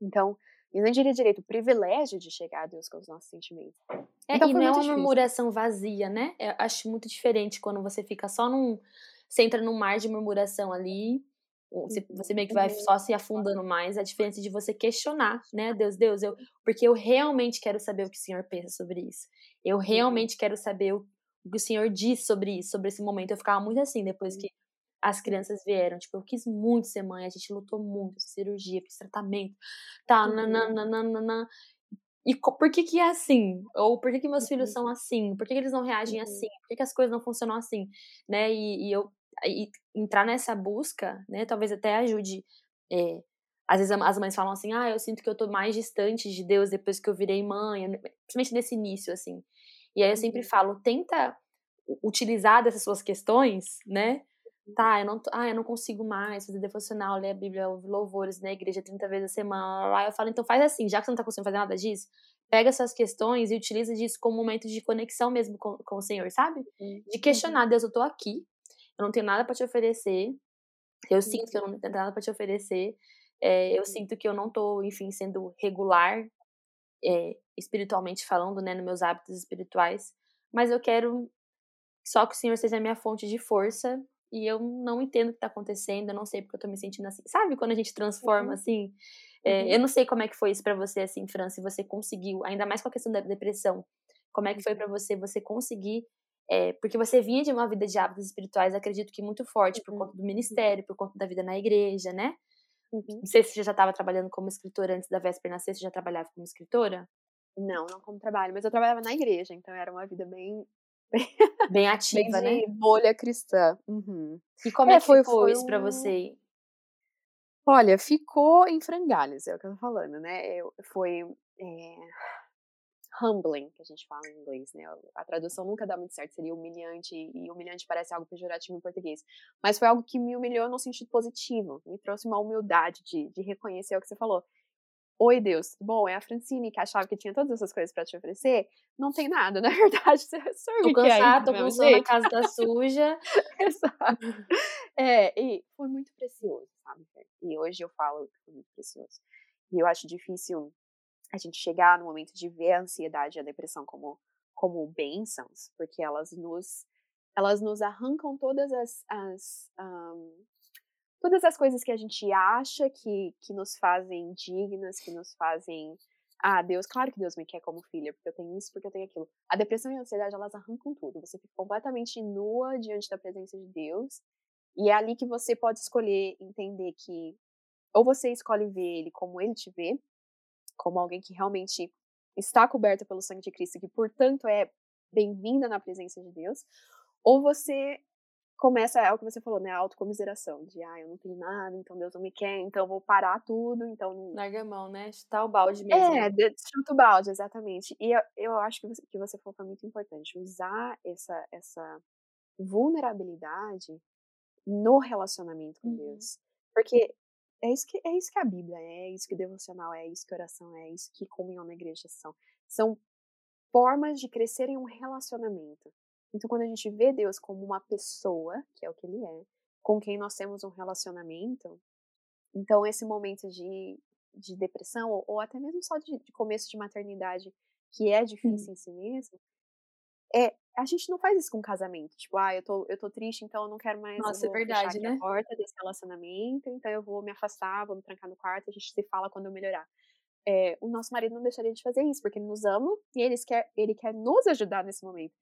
Então, eu não diria direito, o privilégio de chegar a Deus com os nossos sentimentos. É, então, e não é uma difícil. murmuração vazia, né? Eu acho muito diferente quando você fica só num. Você entra num mar de murmuração ali, você, você meio que vai só se afundando mais, a diferença de você questionar, né? Deus, Deus, eu, porque eu realmente quero saber o que o Senhor pensa sobre isso. Eu uhum. realmente quero saber o, o que o Senhor diz sobre isso, sobre esse momento. Eu ficava muito assim depois que as crianças vieram. Tipo, eu quis muito ser mãe, a gente lutou muito, cirurgia, fiz tratamento, tá, uhum. nananana. E por que que é assim? Ou por que que meus filhos são assim? Por que, que eles não reagem uhum. assim? Por que, que as coisas não funcionam assim? Né? E, e eu e entrar nessa busca, né, talvez até ajude. É, às vezes as mães falam assim, ah, eu sinto que eu tô mais distante de Deus depois que eu virei mãe, principalmente nesse início, assim. E aí eu sempre uhum. falo, tenta utilizar dessas suas questões, né? Uhum. Tá, eu não, ah, eu não consigo mais fazer devocional, ler a Bíblia, ouvir louvores na igreja 30 vezes a semana. Lá eu falo, então faz assim, já que você não tá conseguindo fazer nada disso, pega essas questões e utiliza disso como um momento de conexão mesmo com, com o Senhor, sabe? De uhum. questionar, Deus, eu tô aqui, eu não tenho nada para te oferecer, eu uhum. sinto que eu não tenho nada para te oferecer, é, eu uhum. sinto que eu não tô, enfim, sendo regular, é, espiritualmente falando, né, nos meus hábitos espirituais, mas eu quero só que o Senhor seja a minha fonte de força e eu não entendo o que está acontecendo, eu não sei porque eu tô me sentindo assim. Sabe quando a gente transforma uhum. assim? É, uhum. Eu não sei como é que foi isso para você, assim, Fran, se você conseguiu, ainda mais com a questão da depressão, como é que foi para você, você conseguir é, porque você vinha de uma vida de hábitos espirituais, acredito que muito forte, por uhum. conta do ministério, por conta da vida na igreja, né? Uhum. Não sei se você já estava trabalhando como escritora antes da véspera nascer, você já trabalhava como escritora? Não, não como trabalho, mas eu trabalhava na igreja, então era uma vida bem. Bem ativa, bem né? bolha cristã. Uhum. E como é, é que foi, ficou foi isso um... pra você? Olha, ficou em frangalhos, é o que eu tô falando, né? Eu, foi. É humbling, que a gente fala em inglês, né? A tradução nunca dá muito certo, seria humilhante, e humilhante parece algo pejorativo em português. Mas foi algo que me humilhou no sentido positivo, me trouxe uma humildade de, de reconhecer o que você falou. Oi, Deus, bom, é a Francine que achava que tinha todas essas coisas para te oferecer. Não tem nada, na verdade, você sorve tô cansada, tô com sono, a casa tá suja. Exato. É, e foi muito precioso, sabe? E hoje eu falo que foi muito precioso. E eu acho difícil a gente chegar no momento de ver a ansiedade e a depressão como, como bênçãos, porque elas nos, elas nos arrancam todas as, as um, todas as coisas que a gente acha que, que nos fazem dignas, que nos fazem. Ah, Deus, claro que Deus me quer como filha, porque eu tenho isso, porque eu tenho aquilo. A depressão e a ansiedade, elas arrancam tudo. Você fica completamente nua diante da presença de Deus. E é ali que você pode escolher entender que ou você escolhe ver ele como ele te vê, como alguém que realmente está coberta pelo sangue de Cristo, que portanto é bem-vinda na presença de Deus, ou você começa, é o que você falou, né? A autocomiseração. De, ah, eu não tenho nada, então Deus não me quer, então eu vou parar tudo, então... Larga a mão, né? Chutar o balde mesmo. É, chuta o balde, exatamente. E eu, eu acho que você, que você falou foi muito importante. Usar essa, essa vulnerabilidade no relacionamento com uhum. Deus. Porque é isso, que, é isso que a Bíblia é, é isso que devocional é, é isso que oração é, é isso que comunhão na igreja são. São formas de crescer em um relacionamento. Então, quando a gente vê Deus como uma pessoa, que é o que Ele é, com quem nós temos um relacionamento, então esse momento de, de depressão, ou, ou até mesmo só de, de, começo de maternidade, que é difícil em si mesmo, é, a gente não faz isso com casamento. Tipo, ah, eu tô, eu tô triste, então eu não quero mais. Nossa, é verdade, né? a porta desse relacionamento, então eu vou me afastar, vou me trancar no quarto, a gente se fala quando eu melhorar. É, o nosso marido não deixaria de fazer isso, porque ele nos ama e ele quer, ele quer nos ajudar nesse momento.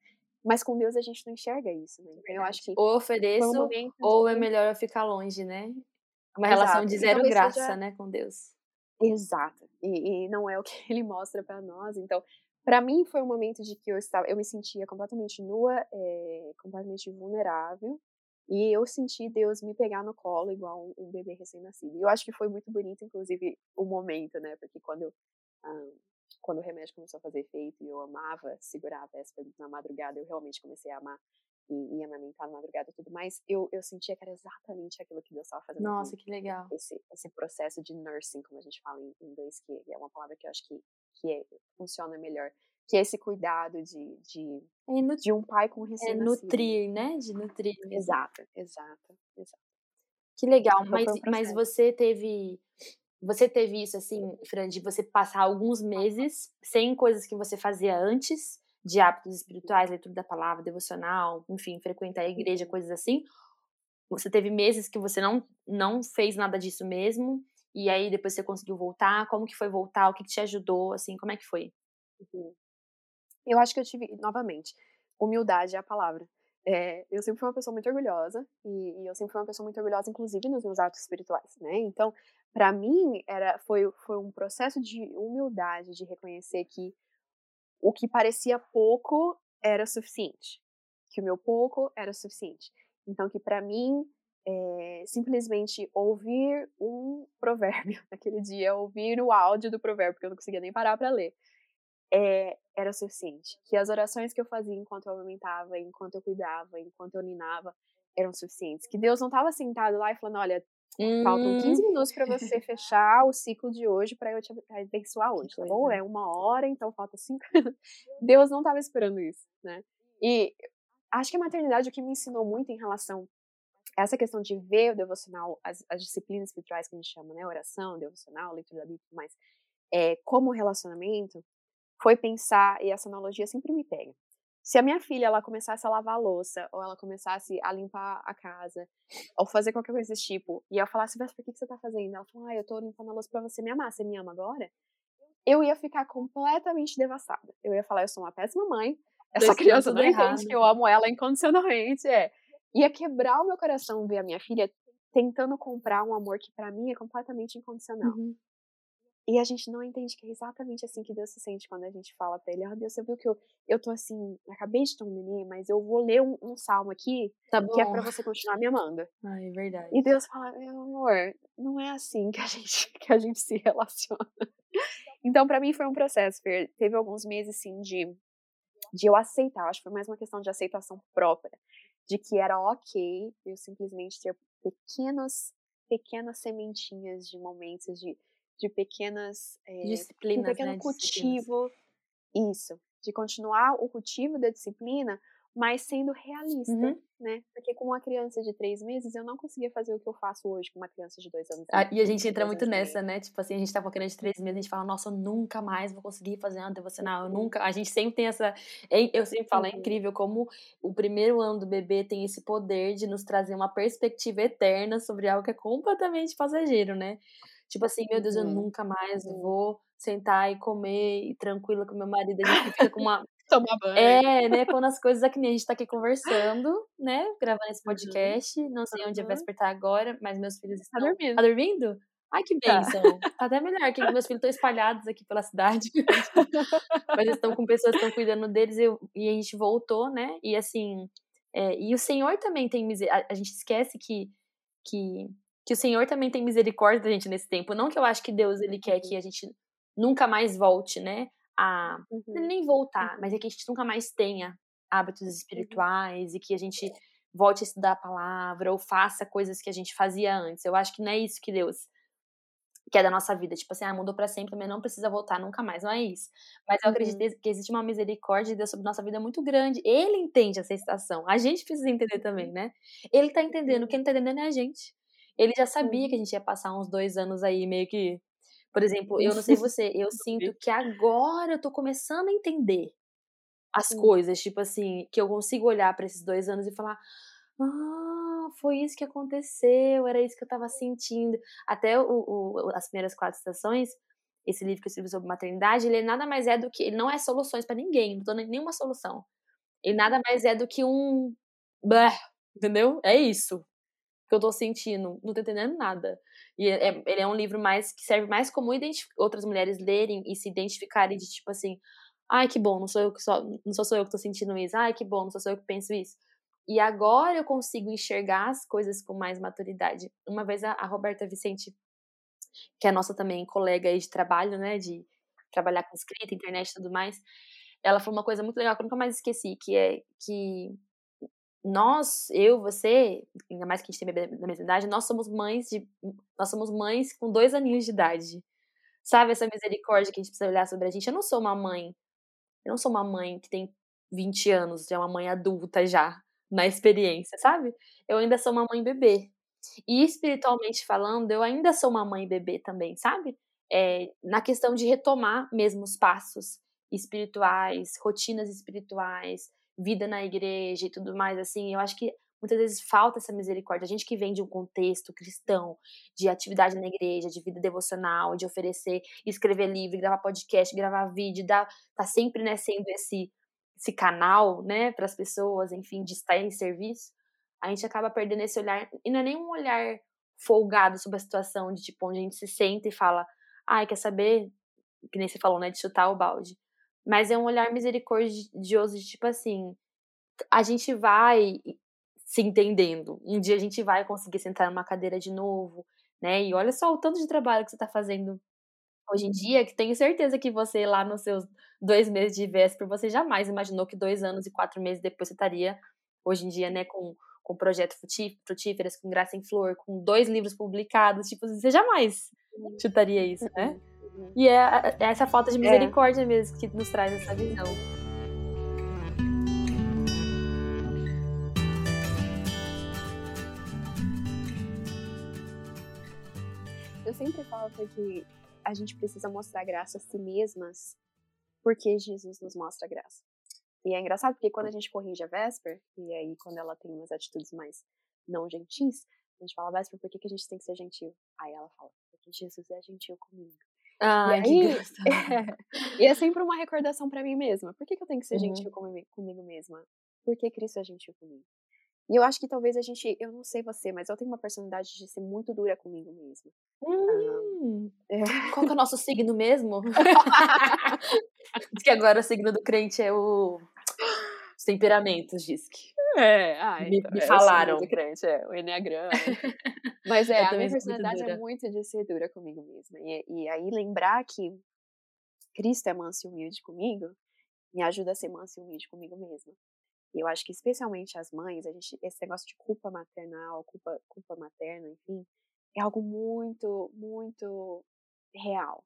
Mas com Deus a gente não enxerga isso, né? Então eu acho que. Ou ofereço, um ou é melhor eu ficar longe, né? Uma Exato. relação de zero graça, seja... né, com Deus. Exato. E, e, não é o que ele mostra para nós. Então, para mim foi um momento de que eu estava, eu me sentia completamente nua, é, completamente vulnerável. E eu senti Deus me pegar no colo igual um, um bebê recém-nascido. E eu acho que foi muito bonito, inclusive, o momento, né? Porque quando um, quando o remédio começou a fazer efeito e eu amava segurar a véspera na madrugada, eu realmente comecei a amar e, e amamentar na madrugada e tudo mais, eu, eu sentia que era exatamente aquilo que Deus estava fazendo. Nossa, que legal. Esse, esse processo de nursing, como a gente fala em inglês, que é uma palavra que eu acho que, que é, funciona melhor. Que é esse cuidado de, de, é de um pai com recém É nutrir, né? De nutrir. Exato, exato, exato. Que legal, então, mas, um mas você teve você teve isso, assim, Fran, de você passar alguns meses sem coisas que você fazia antes, de hábitos espirituais, leitura da palavra, devocional, enfim, frequentar a igreja, uhum. coisas assim. Você teve meses que você não, não fez nada disso mesmo, e aí depois você conseguiu voltar. Como que foi voltar? O que, que te ajudou? Assim, como é que foi? Uhum. Eu acho que eu tive, novamente, humildade é a palavra. É, eu sempre fui uma pessoa muito orgulhosa, e, e, eu sempre fui uma pessoa muito orgulhosa, inclusive nos meus atos espirituais, né? Então, para mim era foi, foi um processo de humildade de reconhecer que o que parecia pouco era suficiente que o meu pouco era suficiente então que para mim é, simplesmente ouvir um provérbio naquele dia ouvir o áudio do provérbio porque eu não conseguia nem parar para ler é, era suficiente que as orações que eu fazia enquanto eu amamentava enquanto eu cuidava enquanto eu ninava eram suficientes que Deus não estava sentado lá e falando olha Hum. Faltam 15 minutos para você fechar o ciclo de hoje para eu te abençoar hoje, tá bom? É uma hora, então falta cinco. Deus não estava esperando isso, né? E acho que a maternidade o que me ensinou muito em relação essa questão de ver o devocional, as, as disciplinas espirituais que a gente chama, né? Oração, devocional, leitura da Bíblia, mas é, como relacionamento, foi pensar, e essa analogia sempre me pega, se a minha filha ela começasse a lavar a louça, ou ela começasse a limpar a casa, ou fazer qualquer coisa desse tipo, e eu falasse, Vesta, por que, que você tá fazendo? Ela falou, ah, eu tô limpando a louça pra você me amar, você me ama agora? Eu ia ficar completamente devastada. Eu ia falar, eu sou uma péssima mãe, essa criança não entende que eu amo ela incondicionalmente, é. Ia quebrar o meu coração ver a minha filha tentando comprar um amor que para mim é completamente incondicional. Uhum. E a gente não entende que é exatamente assim que Deus se sente quando a gente fala pra ele, ah, Deus, você viu que eu, eu tô assim, acabei de ter um neném, mas eu vou ler um, um salmo aqui, tá que é pra você continuar me amando. Ah, é verdade. E Deus fala, meu amor, não é assim que a gente, que a gente se relaciona. Então, para mim foi um processo, Fer. Teve alguns meses, sim, de, de eu aceitar, acho que foi mais uma questão de aceitação própria, de que era ok eu simplesmente ter pequenas, pequenas sementinhas de momentos de de pequenas é, disciplinas, um pequeno né? cultivo, isso, de continuar o cultivo da disciplina, mas sendo realista, uhum. Né? Porque com uma criança de três meses, eu não conseguia fazer o que eu faço hoje com uma criança de dois anos. Ah, e a gente entra muito nessa, né? Tipo assim, a gente tá com uma criança de três meses, a gente fala, nossa, eu nunca mais vou conseguir fazer uma devocional, eu nunca. A gente sempre tem essa. Eu sempre falo, é uhum. incrível como o primeiro ano do bebê tem esse poder de nos trazer uma perspectiva eterna sobre algo que é completamente passageiro, né? Tipo assim, meu Deus, eu uhum. nunca mais vou sentar e comer e tranquila com meu marido. A gente fica com uma. Tomar banho. É, né? Quando as coisas aqui, a gente tá aqui conversando, né? Gravando esse uhum. podcast. Uhum. Não sei onde vai despertar agora, mas meus filhos tá estão. Tá dormindo. Tá dormindo? Ai, que tá. bênção. Tá. até melhor, que meus filhos estão espalhados aqui pela cidade. mas eles estão com pessoas que estão cuidando deles e, e, a gente voltou, né? E assim. É, e o Senhor também tem misericórdia. A, a gente esquece que, que que o Senhor também tem misericórdia da gente nesse tempo. Não que eu acho que Deus ele quer que a gente nunca mais volte, né? A uhum. nem voltar, mas é que a gente nunca mais tenha hábitos uhum. espirituais e que a gente volte a estudar a palavra ou faça coisas que a gente fazia antes. Eu acho que não é isso que Deus quer da nossa vida. Tipo assim, ah, mudou para sempre, mas não precisa voltar nunca mais. Não é isso. Mas eu acredito uhum. que existe uma misericórdia de Deus sobre nossa vida muito grande. Ele entende essa estação. A gente precisa entender também, uhum. né? Ele tá entendendo. Quem não tá entendendo é a gente. Ele já sabia que a gente ia passar uns dois anos aí meio que. Por exemplo, eu não sei você, eu sinto que agora eu tô começando a entender as coisas, tipo assim, que eu consigo olhar para esses dois anos e falar: ah, foi isso que aconteceu, era isso que eu tava sentindo. Até o, o, as primeiras quatro estações, esse livro que eu escrevi sobre maternidade, ele nada mais é do que. Ele não é soluções para ninguém, não tô nenhuma solução. Ele nada mais é do que um. Bleh, entendeu? É isso que eu tô sentindo, não tô entendendo nada. E é, é, ele é um livro mais que serve mais como outras mulheres lerem e se identificarem de tipo assim, ai que bom, não sou eu que só, não sou só eu que tô sentindo isso, ai que bom, não sou só eu que penso isso. E agora eu consigo enxergar as coisas com mais maturidade. Uma vez a, a Roberta Vicente, que é nossa também colega de trabalho, né, de trabalhar com escrita, internet e tudo mais, ela falou uma coisa muito legal que eu nunca mais esqueci, que é que nós, eu, você, ainda mais que a gente tem da mesma idade, nós somos mães de. Nós somos mães com dois aninhos de idade. Sabe essa misericórdia que a gente precisa olhar sobre a gente? Eu não sou uma mãe. Eu não sou uma mãe que tem 20 anos, já é uma mãe adulta já, na experiência, sabe? Eu ainda sou uma mãe bebê. E espiritualmente falando, eu ainda sou uma mãe bebê também, sabe? É, na questão de retomar mesmo os passos espirituais, rotinas espirituais, vida na igreja e tudo mais, assim, eu acho que muitas vezes falta essa misericórdia. A gente que vem de um contexto cristão, de atividade na igreja, de vida devocional, de oferecer, escrever livro, gravar podcast, gravar vídeo, tá sempre, né, sendo esse, esse canal, né, para as pessoas, enfim, de estar em serviço, a gente acaba perdendo esse olhar, e não é nem um olhar folgado sobre a situação, de tipo, onde a gente se senta e fala, ai, quer saber, que nem você falou, né, de chutar o balde. Mas é um olhar misericordioso de tipo assim, a gente vai se entendendo. Um dia a gente vai conseguir sentar numa cadeira de novo, né? E olha só o tanto de trabalho que você está fazendo hoje em dia, que tenho certeza que você lá nos seus dois meses de véspera, você jamais imaginou que dois anos e quatro meses depois você estaria, hoje em dia, né, com, com projeto frutíferas, com Graça em Flor, com dois livros publicados, tipo, você jamais chutaria isso, né? Uhum. E é, é essa falta de é. misericórdia é. mesmo que nos traz essa visão. Eu sempre falo que a gente precisa mostrar graça a si mesmas porque Jesus nos mostra graça. E é engraçado porque quando a gente corrige a Vesper, e aí quando ela tem umas atitudes mais não gentis, a gente fala, Vesper, por que, que a gente tem que ser gentil? Aí ela fala, porque Jesus é gentil comigo. Ah, e, aí, é, e é sempre uma recordação para mim mesma. Por que, que eu tenho que ser uhum. gentil comigo, comigo mesma? Porque Cristo é gentil comigo. E eu acho que talvez a gente, eu não sei você, mas eu tenho uma personalidade de ser muito dura comigo mesma. Hum, é. Qual que é o nosso signo mesmo? diz que agora o signo do crente é o temperamentos, diz que. É, ah, me, então, me é falaram. O crente, é, o Enneagrama. Mas é, a minha personalidade é muito de ser dura comigo mesma. E, e aí lembrar que Cristo é manso e humilde comigo, me ajuda a ser manso e humilde comigo mesma. E eu acho que especialmente as mães, a gente, esse negócio de culpa maternal, culpa, culpa materna, enfim, é algo muito, muito real.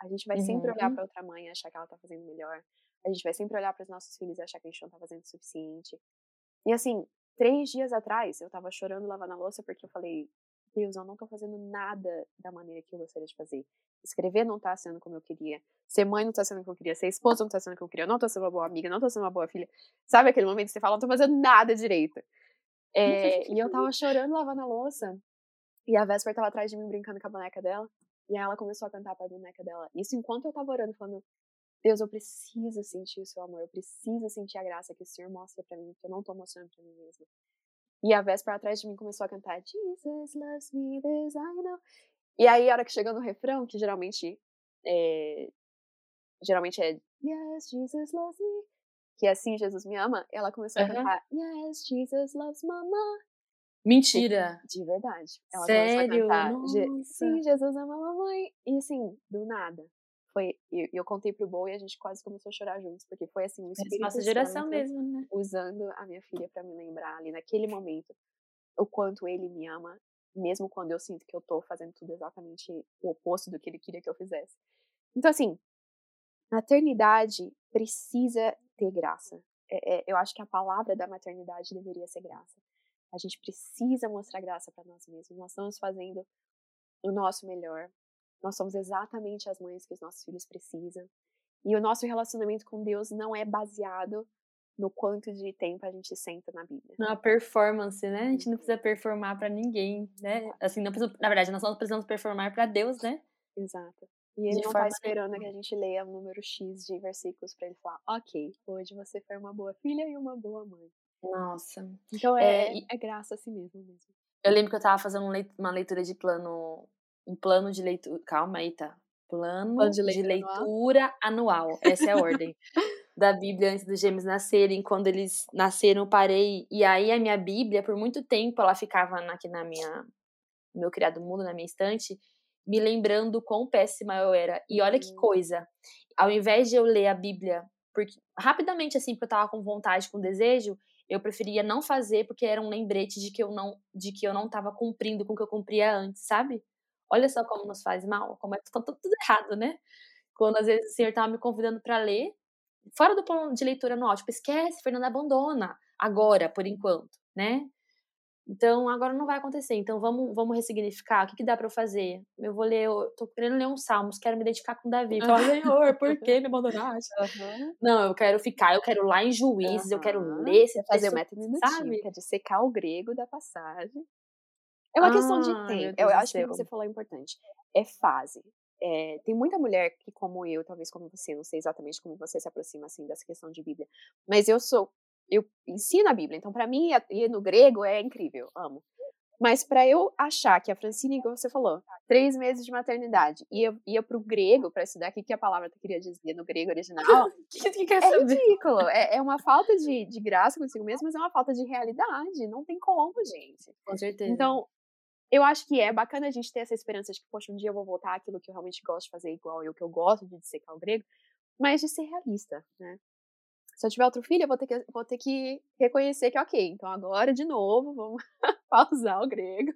A gente vai uhum. sempre olhar para outra mãe e achar que ela tá fazendo melhor. A gente vai sempre olhar para os nossos filhos e achar que a gente não tá fazendo o suficiente. E assim, três dias atrás, eu tava chorando lavando a louça porque eu falei, Deus, eu não tô fazendo nada da maneira que eu gostaria de fazer. Escrever não tá sendo como eu queria. Ser mãe não tá sendo como eu queria. Ser esposa não tá sendo como eu queria. Eu não tô sendo uma boa amiga, não tô sendo uma boa filha. Sabe aquele momento que você fala, não tô fazendo nada direito. É, e eu tava chorando lavando a louça. E a Vesper tava atrás de mim brincando com a boneca dela. E aí ela começou a cantar pra boneca dela. Isso enquanto eu tava orando, falando: Deus, eu preciso sentir o seu amor. Eu preciso sentir a graça que o Senhor mostra pra mim, que eu não tô mostrando pra mim mesma. E a Vesper atrás de mim começou a cantar: Jesus loves me, this I know. E aí, a hora que chegou no refrão, que geralmente é, geralmente é Yes, Jesus loves me, que é assim Jesus me ama, ela começou a cantar Yes, Jesus loves mama. Mentira! De, de verdade. Ela Sério? cantar Sim, Jesus ama a mamãe. E assim, do nada. Foi, eu, eu contei pro Bo e a gente quase começou a chorar juntos, porque foi assim, um espírito Nossa geração mesmo, né? Usando a minha filha para me lembrar ali naquele momento o quanto ele me ama mesmo quando eu sinto que eu tô fazendo tudo exatamente o oposto do que ele queria que eu fizesse. Então, assim, maternidade precisa ter graça. É, é, eu acho que a palavra da maternidade deveria ser graça. A gente precisa mostrar graça para nós mesmos. Nós estamos fazendo o nosso melhor. Nós somos exatamente as mães que os nossos filhos precisam. E o nosso relacionamento com Deus não é baseado no quanto de tempo a gente senta na Bíblia. Na performance, né? A gente não precisa performar para ninguém, né? Assim, não precisa, na verdade, nós só precisamos performar para Deus, né? Exato. E ele de não tá esperando que a gente leia um número X de versículos para ele falar, ok, hoje você foi uma boa filha e uma boa mãe. Nossa. Então é, é, é graça a si mesmo mesmo. Eu lembro que eu tava fazendo uma leitura de plano, um plano de leitura, calma aí, tá? Plano, plano de leitura, de leitura anual. anual. Essa é a ordem. da Bíblia antes dos gêmeos nascerem. Quando eles nasceram, eu parei. E aí a minha Bíblia, por muito tempo, ela ficava aqui na minha, no meu criado mundo, na minha estante, me lembrando quão péssima eu era. E olha que uhum. coisa. Ao invés de eu ler a Bíblia, porque rapidamente assim, porque eu tava com vontade, com desejo, eu preferia não fazer porque era um lembrete de que eu não, de que eu não tava cumprindo com o que eu cumpria antes, sabe? Olha só como nos faz mal, como é tá tudo errado, né? Quando às vezes o Senhor tava me convidando para ler, fora do plano de leitura anual, tipo, esquece, Fernanda abandona agora, por enquanto, né? Então, agora não vai acontecer. Então, vamos, vamos ressignificar. O que, que dá para eu fazer? Eu vou ler, eu tô querendo ler uns salmos, quero me identificar com Davi. Fala, Senhor, por que me abandonaste? Uhum. Não, eu quero ficar, eu quero lá em Juízes, uhum. eu quero ler esse fazer o método sabe? de secar o grego da passagem. É uma ah, questão de ah, tempo. Eu acho que você falou é importante. É fase. É, tem muita mulher que, como eu, talvez como você, não sei exatamente como você se aproxima assim dessa questão de Bíblia, mas eu sou, eu ensino a Bíblia, então para mim ir no grego é incrível, amo. Mas para eu achar que a Francine, como você falou, três meses de maternidade, ia, ia pro grego para estudar o que, que a palavra queria dizer no grego original, que, que é ridículo. É, é uma falta de, de graça consigo mesmo, mas é uma falta de realidade. Não tem como, gente. Com certeza. Então, eu acho que é bacana a gente ter essa esperança de que, poxa, um dia eu vou voltar àquilo que eu realmente gosto de fazer igual eu, que eu gosto de dissecar o grego, mas de ser realista, né? Se eu tiver outro filho, eu vou ter que, vou ter que reconhecer que, ok, então agora, de novo, vamos pausar o grego.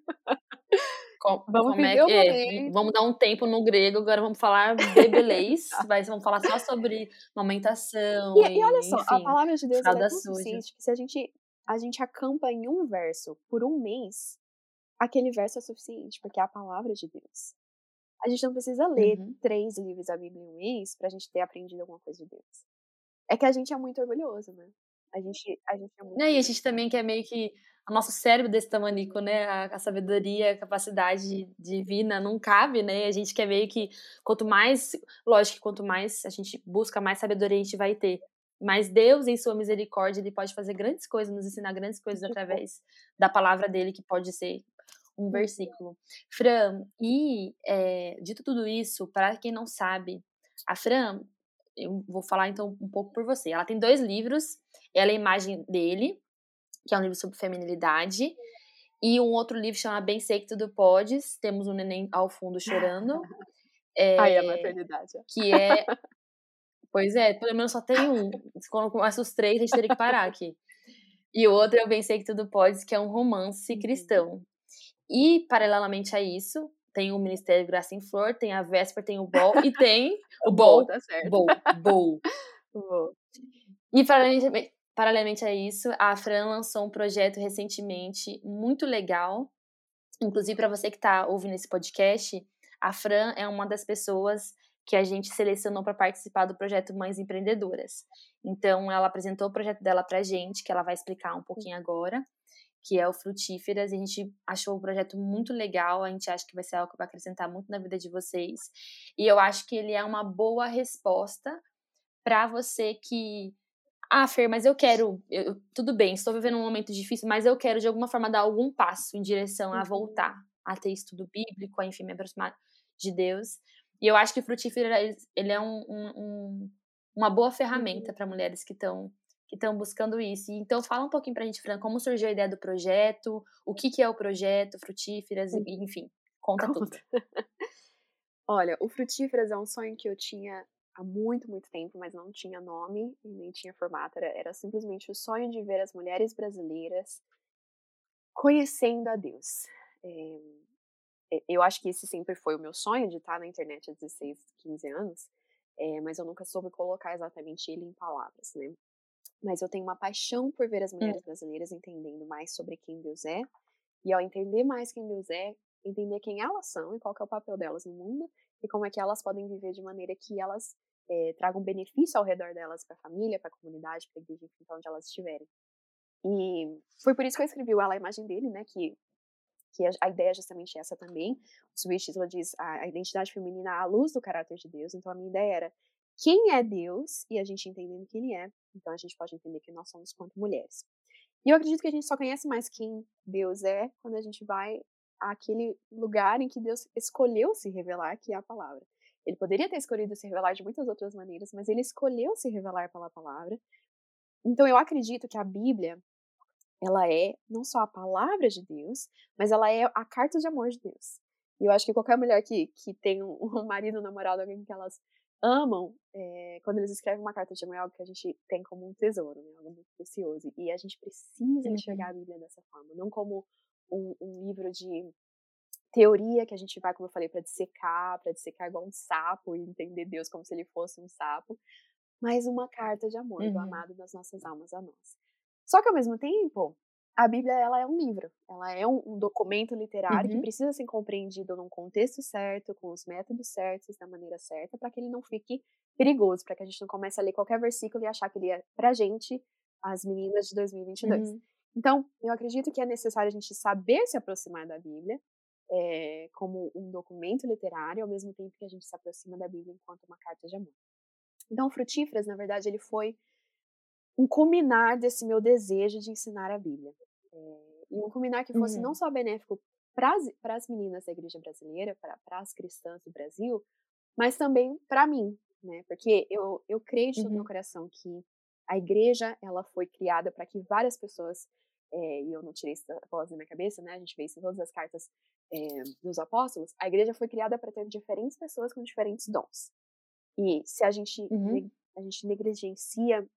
Com, vamos como é é? Vamos dar um tempo no grego, agora vamos falar bebelês, vai, vamos falar só sobre amamentação. E, e, e olha só, enfim, a palavra de Deus é tão suficiente que se a gente, a gente acampa em um verso por um mês, aquele verso é suficiente, porque é a palavra de Deus. A gente não precisa ler uhum. três livros da Bíblia em um mês pra gente ter aprendido alguma coisa de Deus. É que a gente é muito orgulhoso, né? A gente, a gente é muito. Não, e a gente também quer meio que. O nosso cérebro desse tamanico, né? A, a, sabedoria, a capacidade divina não cabe, né? A gente quer meio que. Quanto mais. Lógico que quanto mais a gente busca, mais sabedoria a gente vai ter. Mas Deus, em sua misericórdia, ele pode fazer grandes coisas, nos ensinar grandes coisas através da palavra dele, que pode ser um uhum. versículo. Fran, e é, dito tudo isso, para quem não sabe, a Fran, eu vou falar então um pouco por você. Ela tem dois livros, ela é a imagem dele, que é um livro sobre feminilidade, e um outro livro chama Bem Sei Que Tudo Podes, temos um neném ao fundo chorando. É, Aí a maternidade. Que é... Pois é, pelo menos só tem um. Quando começa os três, a gente teria que parar aqui. E o outro é o Bem Sei Que Tudo Podes, que é um romance uhum. cristão. E, paralelamente a isso, tem o Ministério Graça em Flor, tem a Véspera, tem o Bol e tem o Bol, tá certo. Bol, Bol. E paralelamente, paralelamente a isso, a Fran lançou um projeto recentemente muito legal. Inclusive, para você que está ouvindo esse podcast, a Fran é uma das pessoas que a gente selecionou para participar do projeto Mães Empreendedoras. Então, ela apresentou o projeto dela para a gente, que ela vai explicar um pouquinho agora que é o Frutíferas, e a gente achou o projeto muito legal, a gente acha que vai ser algo que vai acrescentar muito na vida de vocês. E eu acho que ele é uma boa resposta para você que ah, Fer, mas eu quero, eu, tudo bem, estou vivendo um momento difícil, mas eu quero de alguma forma dar algum passo em direção a uhum. voltar a ter estudo bíblico, a enfim, me aproximar de Deus. E eu acho que o Frutífera, ele é um, um, uma boa ferramenta uhum. para mulheres que estão que estão buscando isso. Então, fala um pouquinho para a gente, Fran, como surgiu a ideia do projeto, o que, que é o projeto, Frutíferas, hum. enfim, conta, conta. tudo. Olha, o Frutíferas é um sonho que eu tinha há muito, muito tempo, mas não tinha nome e nem tinha formato. Era, era simplesmente o sonho de ver as mulheres brasileiras conhecendo a Deus. É, eu acho que esse sempre foi o meu sonho de estar na internet há 16, 15 anos, é, mas eu nunca soube colocar exatamente ele em palavras, né? Mas eu tenho uma paixão por ver as hum. mulheres brasileiras entendendo mais sobre quem Deus é, e ao entender mais quem Deus é, entender quem elas são e qual é o papel delas no mundo, e como é que elas podem viver de maneira que elas é, tragam benefício ao redor delas para a família, para a comunidade, para a igreja, para onde elas estiverem. E foi por isso que eu escrevi o Ela a Imagem dele, né, que, que a, a ideia é justamente essa também. O subtítulo diz a, a identidade feminina à luz do caráter de Deus, então a minha ideia era quem é Deus e a gente entendendo quem ele é, então a gente pode entender quem nós somos quanto mulheres. E eu acredito que a gente só conhece mais quem Deus é quando a gente vai àquele lugar em que Deus escolheu se revelar, que é a palavra. Ele poderia ter escolhido se revelar de muitas outras maneiras, mas ele escolheu se revelar pela palavra. Então eu acredito que a Bíblia, ela é não só a palavra de Deus, mas ela é a carta de amor de Deus. E eu acho que qualquer mulher que, que tem um, um marido, um namorado, alguém que elas amam é, quando eles escrevem uma carta de amor, é algo que a gente tem como um tesouro, né? algo muito precioso. E a gente precisa uhum. enxergar a Bíblia dessa forma, não como um, um, livro de teoria que a gente vai, como eu falei, para dissecar, para dissecar igual um sapo e entender Deus como se ele fosse um sapo, mas uma carta de amor uhum. do amado das nossas almas a nós. Só que ao mesmo tempo, a Bíblia ela é um livro, ela é um, um documento literário uhum. que precisa ser compreendido num contexto certo, com os métodos certos, da maneira certa, para que ele não fique perigoso, para que a gente não comece a ler qualquer versículo e achar que ele é pra gente, as meninas de 2022. Uhum. Então, eu acredito que é necessário a gente saber se aproximar da Bíblia é, como um documento literário, ao mesmo tempo que a gente se aproxima da Bíblia enquanto uma carta de amor. Então, Frutíferas, na verdade, ele foi um culminar desse meu desejo de ensinar a Bíblia. É, e um culminar que fosse uhum. não só benéfico para as meninas da igreja brasileira, para as cristãs do Brasil, mas também para mim, né? Porque eu, eu creio de todo uhum. meu coração que a igreja ela foi criada para que várias pessoas é, e eu não tirei essa voz da minha cabeça, né? A gente vê isso em todas as cartas é, dos apóstolos. A igreja foi criada para ter diferentes pessoas com diferentes dons. E se a gente uhum. a gente negligencia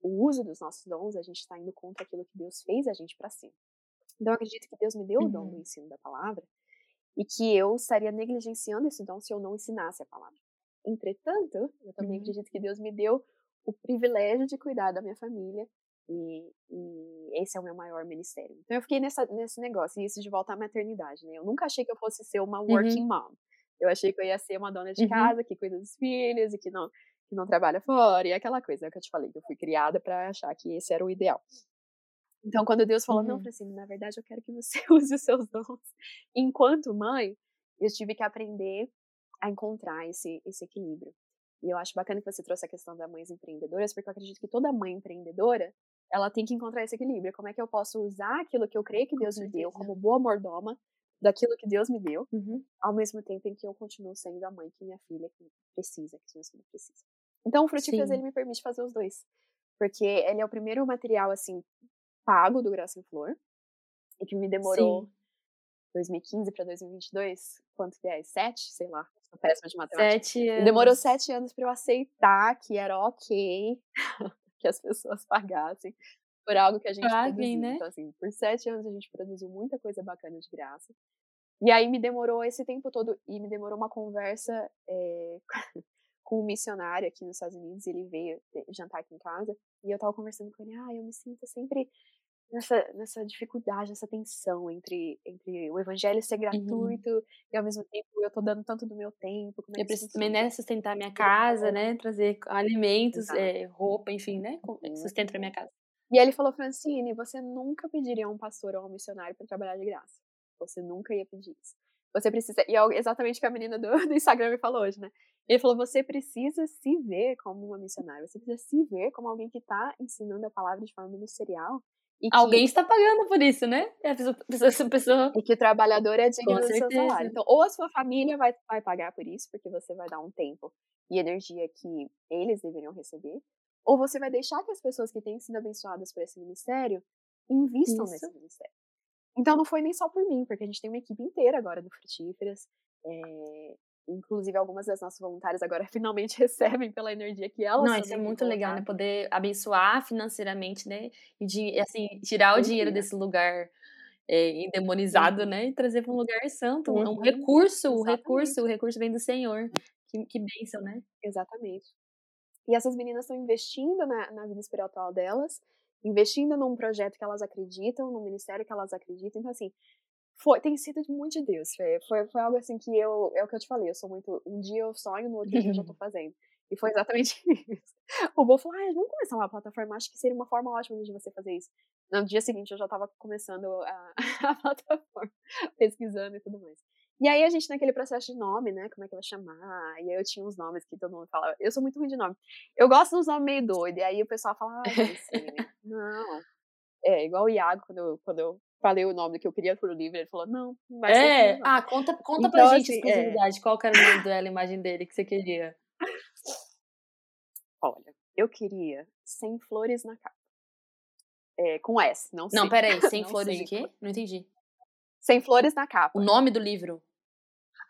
o uso dos nossos dons, a gente está indo contra aquilo que Deus fez a gente para si. Então, eu acredito que Deus me deu uhum. o dom do uhum. ensino da palavra e que eu estaria negligenciando esse dom se eu não ensinasse a palavra. Entretanto, eu também uhum. acredito que Deus me deu o privilégio de cuidar da minha família e, e, esse é o meu maior ministério. Então, eu fiquei nessa, nesse negócio, e isso de voltar à maternidade, né? Eu nunca achei que eu fosse ser uma working uhum. mom. Eu achei que eu ia ser uma dona de uhum. casa que cuida dos filhos e que não que não trabalha fora, e aquela coisa é que eu te falei, que eu fui criada para achar que esse era o ideal. Então, quando Deus falou, uhum. não, Francine, na verdade eu quero que você use os seus dons. Enquanto mãe, eu tive que aprender a encontrar esse, esse equilíbrio. E eu acho bacana que você trouxe a questão das mães empreendedoras, porque eu acredito que toda mãe empreendedora, ela tem que encontrar esse equilíbrio. Como é que eu posso usar aquilo que eu creio que Deus me deu como boa mordoma daquilo que Deus me deu, uhum. ao mesmo tempo em que eu continuo sendo a mãe que minha filha precisa, que minha filha precisa. Então, o Frutíferas, ele me permite fazer os dois. Porque ele é o primeiro material, assim, pago do Graça em Flor. E que me demorou Sim. 2015 para 2022, quanto que é? Sete? Sei lá. Sou péssima de matemática. Sete anos. Demorou sete anos para eu aceitar que era ok que as pessoas pagassem por algo que a gente Paguem, produziu. Né? Então, assim, por sete anos a gente produziu muita coisa bacana de graça. E aí me demorou esse tempo todo, e me demorou uma conversa é, com um missionário aqui nos Estados Unidos, ele veio jantar aqui em casa, e eu tava conversando com ele, ah, eu me sinto sempre nessa, nessa dificuldade, nessa tensão entre, entre o evangelho ser uhum. gratuito uhum. e ao mesmo tempo eu tô dando tanto do meu tempo. É eu preciso também, né, sustentar minha casa, né, trazer alimentos, é, roupa, enfim, né, uhum. sustento pra minha casa. E aí ele falou, Francine, você nunca pediria a um pastor ou a um missionário para trabalhar de graça. Você nunca ia pedir isso. Você precisa. E é exatamente o que a menina do, do Instagram me falou hoje, né? Ele falou: você precisa se ver como uma missionária. Você precisa se ver como alguém que está ensinando a palavra de forma ministerial. E Alguém está pagando por isso, né? É essa pessoa... E que o trabalhador é digno do seu salário. Então, ou a sua família vai, vai pagar por isso, porque você vai dar um tempo e energia que eles deveriam receber, ou você vai deixar que as pessoas que têm sido abençoadas por esse ministério invistam isso. nesse ministério. Então não foi nem só por mim, porque a gente tem uma equipe inteira agora do Frutíferas. É, inclusive algumas das nossas voluntárias agora finalmente recebem pela energia que elas Não, isso é muito legal, né? Poder abençoar financeiramente, né? E de, assim, tirar o dinheiro desse lugar é, endemonizado, né? E trazer para um lugar santo, uhum. um recurso, o recurso, o recurso vem do Senhor. Que, que bênção, né? Exatamente. E essas meninas estão investindo na, na vida espiritual delas investindo num projeto que elas acreditam, num ministério que elas acreditam. Então, assim, foi, tem sido muito de Deus. Foi, foi, foi, algo assim que eu, é o que eu te falei, eu sou muito, um dia eu sonho, no outro dia eu já tô fazendo. E foi exatamente isso. O Bo falou, ah, vamos começar uma plataforma, acho que seria uma forma ótima de você fazer isso. No dia seguinte eu já tava começando a, a plataforma, pesquisando e tudo mais. E aí a gente naquele processo de nome, né? Como é que vai chamar? E aí eu tinha uns nomes que todo mundo falava. Eu sou muito ruim de nome. Eu gosto dos nomes meio doidos. E aí o pessoal fala, ah, assim, não. É, igual o Iago, quando eu, quando eu falei o nome que eu queria pro livro, ele falou, não, não vai é? Ah, conta, conta então, pra gente assim, exclusividade. É. Qual era o nome dela, a imagem dele que você queria? Olha, eu queria sem flores na capa. É, com S, não sei. Não, peraí, sem flores de quê? Não entendi. Sem flores na capa. O nome do livro?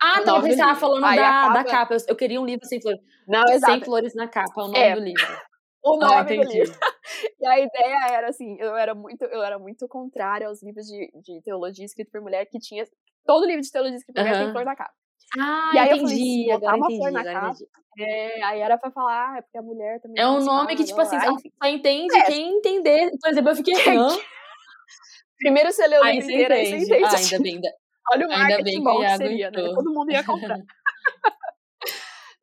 Ah, tá, você estava falando da, capa... da capa. Eu, eu, queria um livro sem flores. Não, exato. Sem flores na capa, é o nome é. do livro. O ah, nome ah, do livro. E a ideia era assim, eu era muito, eu era muito contrária aos livros de, de teologia escrito por mulher que tinha. Todo livro de teologia escrito por mulher tem flor na capa. Ah, e aí entendi, eu falei, botar uma entendi, flor na capa. É, aí era pra falar, ah, é porque a mulher também. É um nome que, tipo assim, só entende é. quem entender. Por exemplo, eu fiquei. Assim, Primeiro você leu o livro inteiro, aí você entende. Ah, ainda bem, Olha o marketing bom que, que seria, né? Todo mundo ia comprar.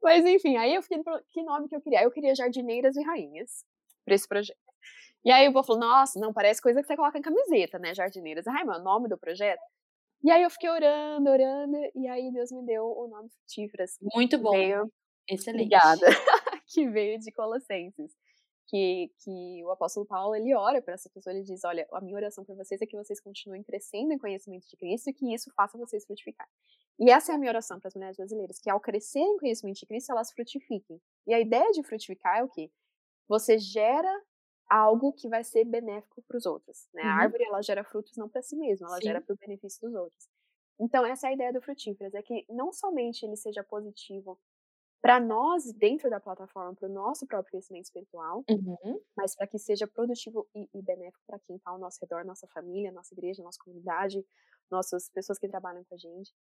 Mas enfim, aí eu fiquei, que nome que eu queria? Eu queria Jardineiras e Rainhas para esse projeto. E aí o povo falou, nossa, não, parece coisa que você coloca em camiseta, né, Jardineiras. Ai, meu, nome do projeto. E aí eu fiquei orando, orando, e aí Deus me deu o nome Frutíferas. Muito bom. Veio, Excelente. Obrigada. que veio de Colossenses que, que o apóstolo Paulo ele ora para essa pessoa, ele diz, olha, a minha oração para vocês é que vocês continuem crescendo em conhecimento de Cristo e que isso faça vocês frutificar. E essa é a minha oração para as mulheres brasileiras, que ao crescer em conhecimento de Cristo, elas frutifiquem. E a ideia de frutificar é o quê? Você gera algo que vai ser benéfico para os outros. Né? Uhum. A árvore ela gera frutos não para si mesma, ela Sim. gera para o benefício dos outros. Então essa é a ideia do frutíferas, é que não somente ele seja positivo para nós, dentro da plataforma, para o nosso próprio crescimento espiritual, uhum. mas para que seja produtivo e, e benéfico para quem está ao nosso redor, nossa família, nossa igreja, nossa comunidade, nossas pessoas que trabalham com a gente.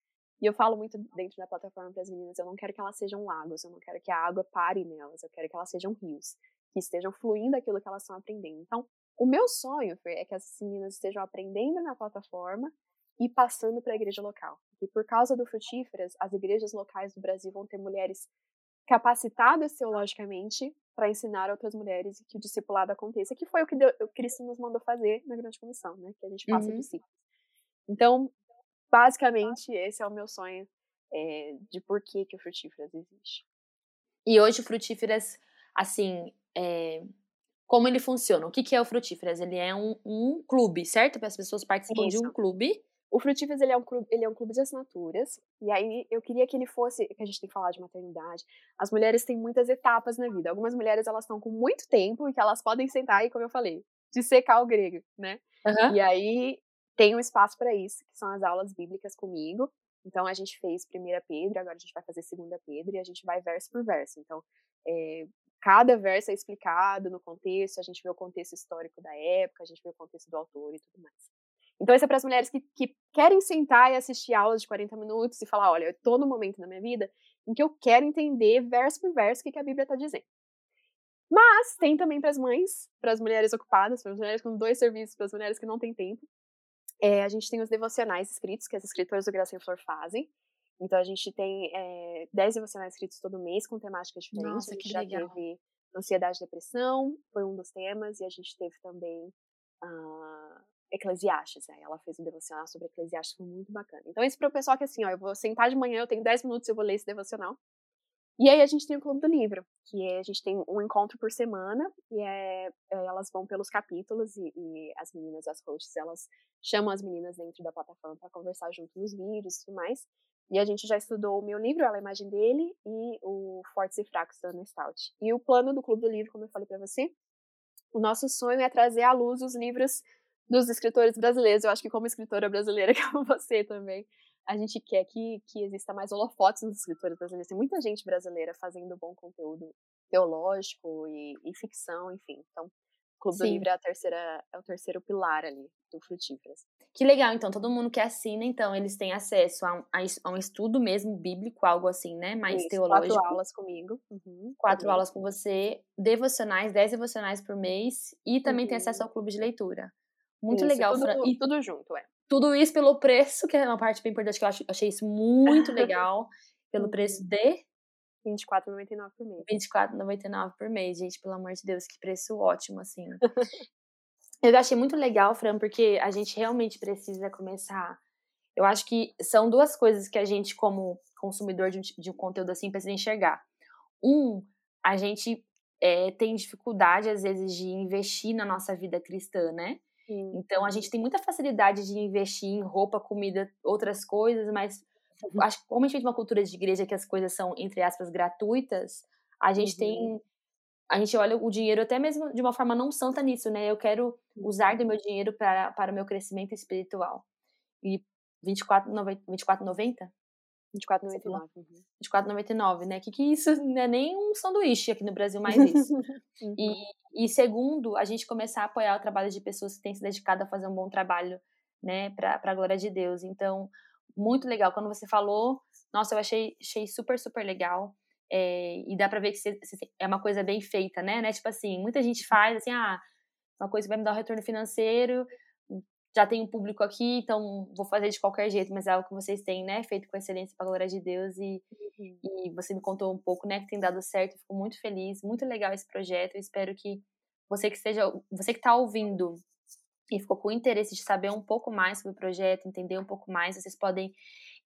E eu falo muito dentro da plataforma para as meninas, eu não quero que elas sejam lagos, eu não quero que a água pare nelas, eu quero que elas sejam rios, que estejam fluindo aquilo que elas estão aprendendo. Então, o meu sonho Fer, é que essas meninas estejam aprendendo na plataforma e passando para a igreja local. E por causa do Frutíferas, as igrejas locais do Brasil vão ter mulheres capacitadas teologicamente para ensinar outras mulheres e que o discipulado aconteça, que foi o que Deus, o Cristo nos mandou fazer na grande comissão, né? Que a gente faça uhum. discípulos. Então, basicamente, esse é o meu sonho é, de por que, que o Frutíferas existe. E hoje o Frutíferas, assim, é, como ele funciona? O que, que é o Frutíferas? Ele é um, um clube, certo? Para as pessoas participam Isso. de um clube o Frutíferas, ele é, um clube, ele é um clube de assinaturas, e aí eu queria que ele fosse, que a gente tem que falar de maternidade, as mulheres têm muitas etapas na vida, algumas mulheres elas estão com muito tempo e que elas podem sentar e, como eu falei, dissecar o grego, né? Uhum. E aí tem um espaço para isso, que são as aulas bíblicas comigo, então a gente fez primeira Pedro, agora a gente vai fazer segunda Pedro, e a gente vai verso por verso, então é, cada verso é explicado no contexto, a gente vê o contexto histórico da época, a gente vê o contexto do autor e tudo mais. Então, isso é para as mulheres que, que querem sentar e assistir aulas de 40 minutos e falar: olha, eu estou no momento da minha vida em que eu quero entender verso por verso o que, que a Bíblia está dizendo. Mas tem também para as mães, para as mulheres ocupadas, para as mulheres com dois serviços, para as mulheres que não têm tempo. É, a gente tem os devocionais escritos, que as escritoras do Graça em Flor fazem. Então a gente tem é, 10 devocionais escritos todo mês com temáticas diferentes. Nossa, a gente que já legal. teve ansiedade e depressão, foi um dos temas, e a gente teve também uh, Eclesiastes. Né? Ela fez um devocional sobre Eclesiastes, foi muito bacana. Então, isso para o pessoal que assim, ó, eu vou sentar de manhã, eu tenho 10 minutos, eu vou ler esse devocional. E aí a gente tem o Clube do Livro, que é, a gente tem um encontro por semana, e é, é elas vão pelos capítulos, e, e, as meninas, as hosts, elas chamam as meninas dentro da plataforma para conversar junto nos vídeos e tudo mais. E a gente já estudou o meu livro, Ela a Imagem dele, e o Fortes e Fracos da Ana Stout. E o plano do Clube do Livro, como eu falei para você, o nosso sonho é trazer à luz os livros dos escritores brasileiros. Eu acho que como escritora brasileira, como você também, a gente quer que, que exista mais holofotes nos escritores brasileiros. Tem muita gente brasileira fazendo bom conteúdo teológico e, e ficção, enfim. Então, Clube Sim. do Livro é, a terceira, é o terceiro pilar ali do Frutíferas. Que legal, então, todo mundo que assina, então, eles têm acesso a um, a um estudo mesmo bíblico, algo assim, né, mais Isso, teológico. Quatro aulas comigo. Uhum, quatro aulas com você, devocionais, dez devocionais por mês, e também uhum. tem acesso uhum. ao clube de leitura. Muito Isso, legal, tudo, Fran. E tudo junto, é. Tudo isso pelo preço, que é uma parte bem importante, que eu achei isso muito legal, pelo preço Uhum. de R$24,99 por mês. R$24,99 por mês, gente, pelo amor de Deus, que preço ótimo, assim. eu achei muito legal, Fran, porque a gente realmente precisa começar. Eu acho que são duas coisas que a gente, como consumidor de um, de um conteúdo assim, precisa enxergar. Um, a gente é, tem dificuldade, às vezes, de investir na nossa vida cristã, né? Sim. Então a gente tem muita facilidade de investir em roupa, comida, outras coisas, mas uhum. acho que como a gente vive uma cultura de igreja que as coisas são entre aspas gratuitas, a gente uhum. tem a gente olha o dinheiro até mesmo de uma forma não santa nisso, né? Eu quero usar uhum. do meu dinheiro para, para o meu crescimento espiritual. E 24,90 24, 90, 24,99. 24,99, uhum. né? Que, que isso não é nem um sanduíche aqui no Brasil, mais isso. e, uhum. e segundo, a gente começar a apoiar o trabalho de pessoas que têm se dedicado a fazer um bom trabalho, né? Para a glória de Deus. Então, muito legal. Quando você falou, nossa, eu achei, achei super, super legal. É, e dá para ver que cê, cê, é uma coisa bem feita, né? né? Tipo assim, muita gente faz assim, ah, uma coisa que vai me dar um retorno financeiro, já tem um público aqui, então vou fazer de qualquer jeito, mas é algo que vocês têm, né? Feito com excelência para a glória de Deus e, Uhum. e você me contou um pouco, né? Que tem dado certo, fico muito feliz, muito legal esse projeto. Eu espero que você que esteja, você que está ouvindo e ficou com interesse de saber um pouco mais sobre o projeto, entender um pouco mais, vocês podem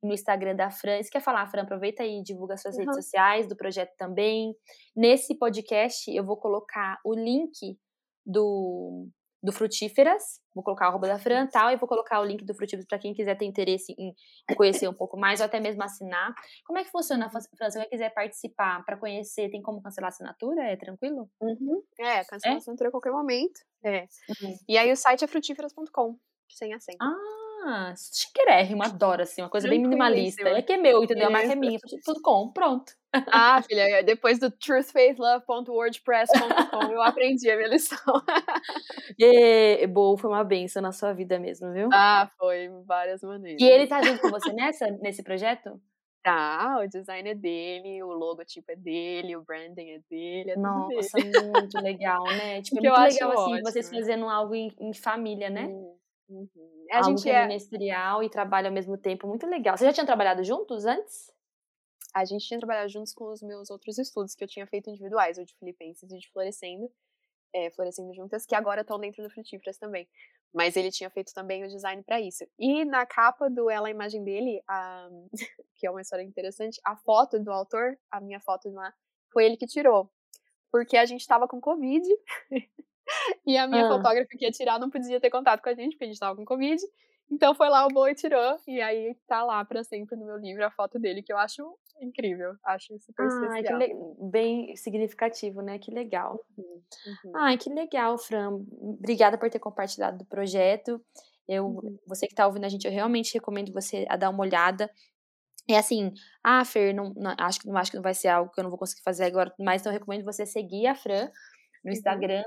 ir no Instagram da Fran. Se quer falar, Fran, aproveita aí e divulga suas Uhum. redes sociais, do projeto também. Nesse podcast, eu vou colocar o link do, do Frutíferas, vou colocar a arroba da Fran e tal, e vou colocar o link do Frutíferas para quem quiser ter interesse em conhecer um pouco mais, ou até mesmo assinar. Como é que funciona, Fran? Se alguém quiser participar para conhecer, tem como cancelar a assinatura? É tranquilo? Uhum. É, cancela a assinatura a qualquer momento. É. Uhum. E aí o site é frutíferas.com, sem acento. Ah, chiquérrimo, adoro, assim, uma coisa bem minimalista. É que é meu, entendeu? A marca é minha, tudo com, pronto. Ah, filha, depois do truthfaithlove.wordpress.com eu aprendi a minha lição. e, boa, foi uma benção na sua vida mesmo, viu? Ah, foi, várias maneiras. E ele tá junto com você nessa, nesse projeto? Tá, o design é dele, o logotipo é dele, o branding é dele, é Nossa, dele. muito legal, né? Tipo, é muito legal, assim, ótimo. vocês fazendo algo em, em família, né? Uhum. Uhum. A algo gente é é, ministerial e trabalha ao mesmo tempo, muito legal. Vocês já tinham trabalhado juntos antes? A gente tinha trabalhado juntos com os meus outros estudos que eu tinha feito individuais, o de Filipenses e de Florescendo, é, Florescendo Juntas, que agora estão dentro do Frutíferas também. Mas ele tinha feito também o design para isso. E na capa do Ela a Imagem dele, a, que é uma história interessante, a foto do autor, a minha foto lá, foi ele que tirou. Porque a gente tava com Covid e a minha Ah. fotógrafa que ia tirar não podia ter contato com a gente, porque a gente tava com Covid. Então foi lá o Boa e tirou, e aí tá lá pra sempre no meu livro a foto dele, que eu acho incrível, acho super que especial. le- bem significativo, né? Que legal. Uhum, uhum. Ai, que legal, Fran. Obrigada por ter compartilhado do projeto. Eu, Uhum. você que está ouvindo a gente, eu realmente recomendo você a dar uma olhada. É assim, ah, Fer, não, não- acho, que, não acho que não vai ser algo que eu não vou conseguir fazer agora, mas então eu recomendo você seguir a Fran no Uhum. Instagram,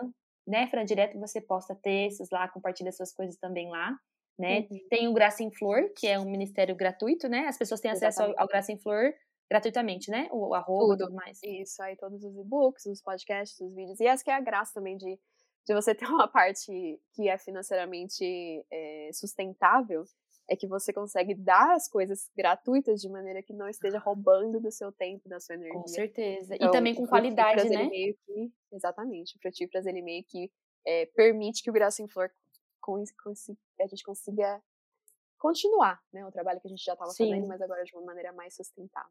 né, Fran? Direto você posta textos lá, compartilha suas coisas também lá. Né? Uhum. Tem o Graça em Flor, que é um ministério gratuito, né? As pessoas têm acesso ao, ao Graça em Flor gratuitamente, né? O arroba e tudo mais. Isso, aí todos os e-books, os podcasts, os vídeos. E essa que é a graça também de, de você ter uma parte que é financeiramente é, sustentável, é que você consegue dar as coisas gratuitas de maneira que não esteja roubando do seu tempo, da sua energia. Com certeza. Então, e também com qualidade, né? Que, exatamente. O Frutíferas, ele meio que é, permite que o Graça em Flor com, com, a gente consiga continuar né, o trabalho que a gente já estava fazendo, mas agora de uma maneira mais sustentável.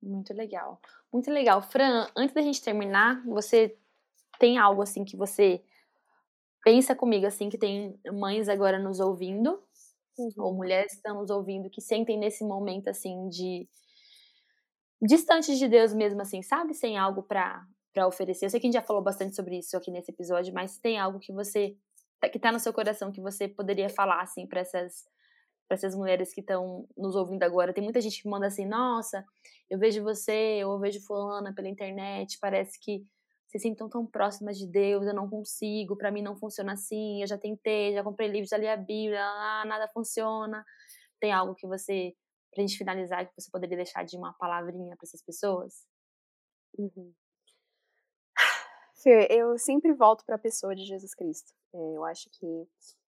Muito legal. Muito legal. Fran, antes da gente terminar, você tem algo assim que você pensa comigo, assim, que tem mães agora nos ouvindo, uhum. ou mulheres que estão nos ouvindo, que sentem nesse momento, assim, de. distantes de Deus mesmo, assim, sabe? Sem algo para oferecer. Eu sei que a gente já falou bastante sobre isso aqui nesse episódio, mas tem algo que você. Que tá no seu coração que você poderia falar, assim, para essas para essas mulheres que estão nos ouvindo agora. Tem muita gente que manda assim: "Nossa, eu vejo você, eu vejo fulana pela internet, parece que se sentem tão próximas de Deus, eu não consigo, para mim não funciona assim, eu já tentei, já comprei livros, já li a Bíblia, nada funciona. Tem algo que você, pra gente finalizar, que você poderia deixar de uma palavrinha para essas pessoas? Uhum. Fê, eu sempre volto para a pessoa de Jesus Cristo. É, eu acho que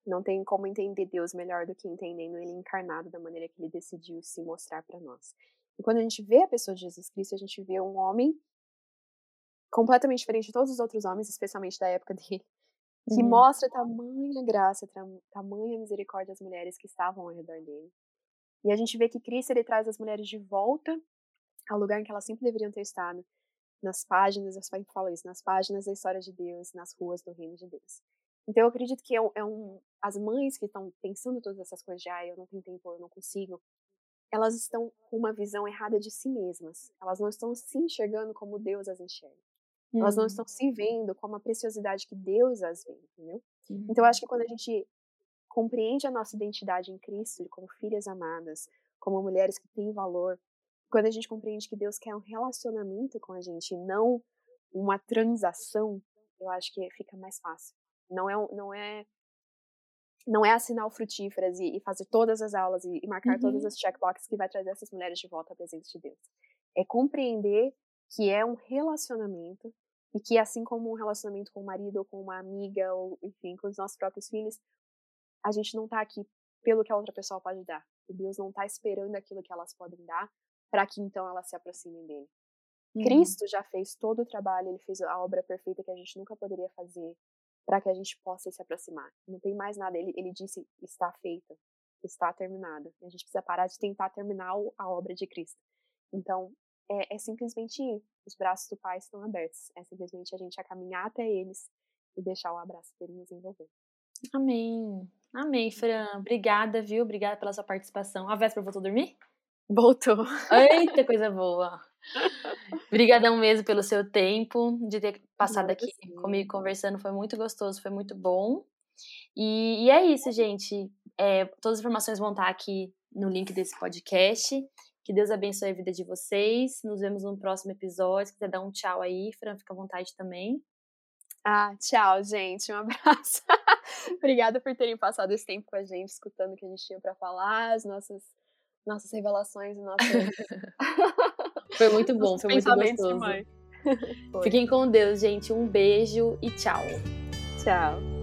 não tem como entender Deus melhor do que entendendo Ele encarnado da maneira que Ele decidiu se mostrar para nós. E quando a gente vê a pessoa de Jesus Cristo, a gente vê um homem completamente diferente de todos os outros homens, especialmente da época dele, que uhum. mostra tamanha graça, tamanha misericórdia às mulheres que estavam ao redor dele. E a gente vê que Cristo ele traz as mulheres de volta ao lugar em que elas sempre deveriam ter estado, nas páginas, eu sempre falo isso, nas páginas da história de Deus, nas ruas do reino de Deus. Então eu acredito que é um, é um as mães que estão pensando todas essas coisas de, ah, eu não tenho tempo, eu não consigo, elas estão com uma visão errada de si mesmas. Elas não estão se enxergando como Deus as enxerga. Uhum. Elas não estão se vendo como a preciosidade que Deus as vê, entendeu? Uhum. Então eu acho que quando a gente compreende a nossa identidade em Cristo, como filhas amadas, como mulheres que têm valor, quando a gente compreende que Deus quer um relacionamento com a gente, não uma transação, eu acho que fica mais fácil. Não é, não é, não é assinar o frutíferas e, e fazer todas as aulas e, e marcar uhum. todas as checkboxes que vai trazer essas mulheres de volta à presença de Deus. É compreender que é um relacionamento e que assim como um relacionamento com o marido ou com uma amiga ou enfim com os nossos próprios filhos, a gente não está aqui pelo que a outra pessoa pode dar. E Deus não está esperando aquilo que elas podem dar para que então elas se aproximem dele. Uhum. Cristo já fez todo o trabalho, ele fez a obra perfeita que a gente nunca poderia fazer para que a gente possa se aproximar. Não tem mais nada. Ele, ele disse: está feita, está terminada. A gente precisa parar de tentar terminar a obra de Cristo. Então, é, é simplesmente ir. Os braços do Pai estão abertos. É simplesmente a gente a caminhar até eles e deixar o abraço dele nos envolver. Amém. Amém, Fran. Obrigada, viu? Obrigada pela sua participação. A Véspera voltou dormir? Voltou. Eita, coisa boa. Obrigadão mesmo pelo seu tempo, de ter passado aqui sim. comigo conversando. Foi muito gostoso, foi muito bom. E, e é isso, gente. É, todas as informações vão estar aqui no link desse podcast. Que Deus abençoe a vida de vocês. Nos vemos no próximo episódio. Se quiser dar um tchau aí, Fran, fica à vontade também. Ah, tchau, gente. Um abraço. Obrigada por terem passado esse tempo com a gente, escutando o que a gente tinha para falar, as nossas, nossas revelações, nossas Foi muito bom, foi muito gostoso. Fiquem com Deus, gente. Um beijo e tchau. Tchau.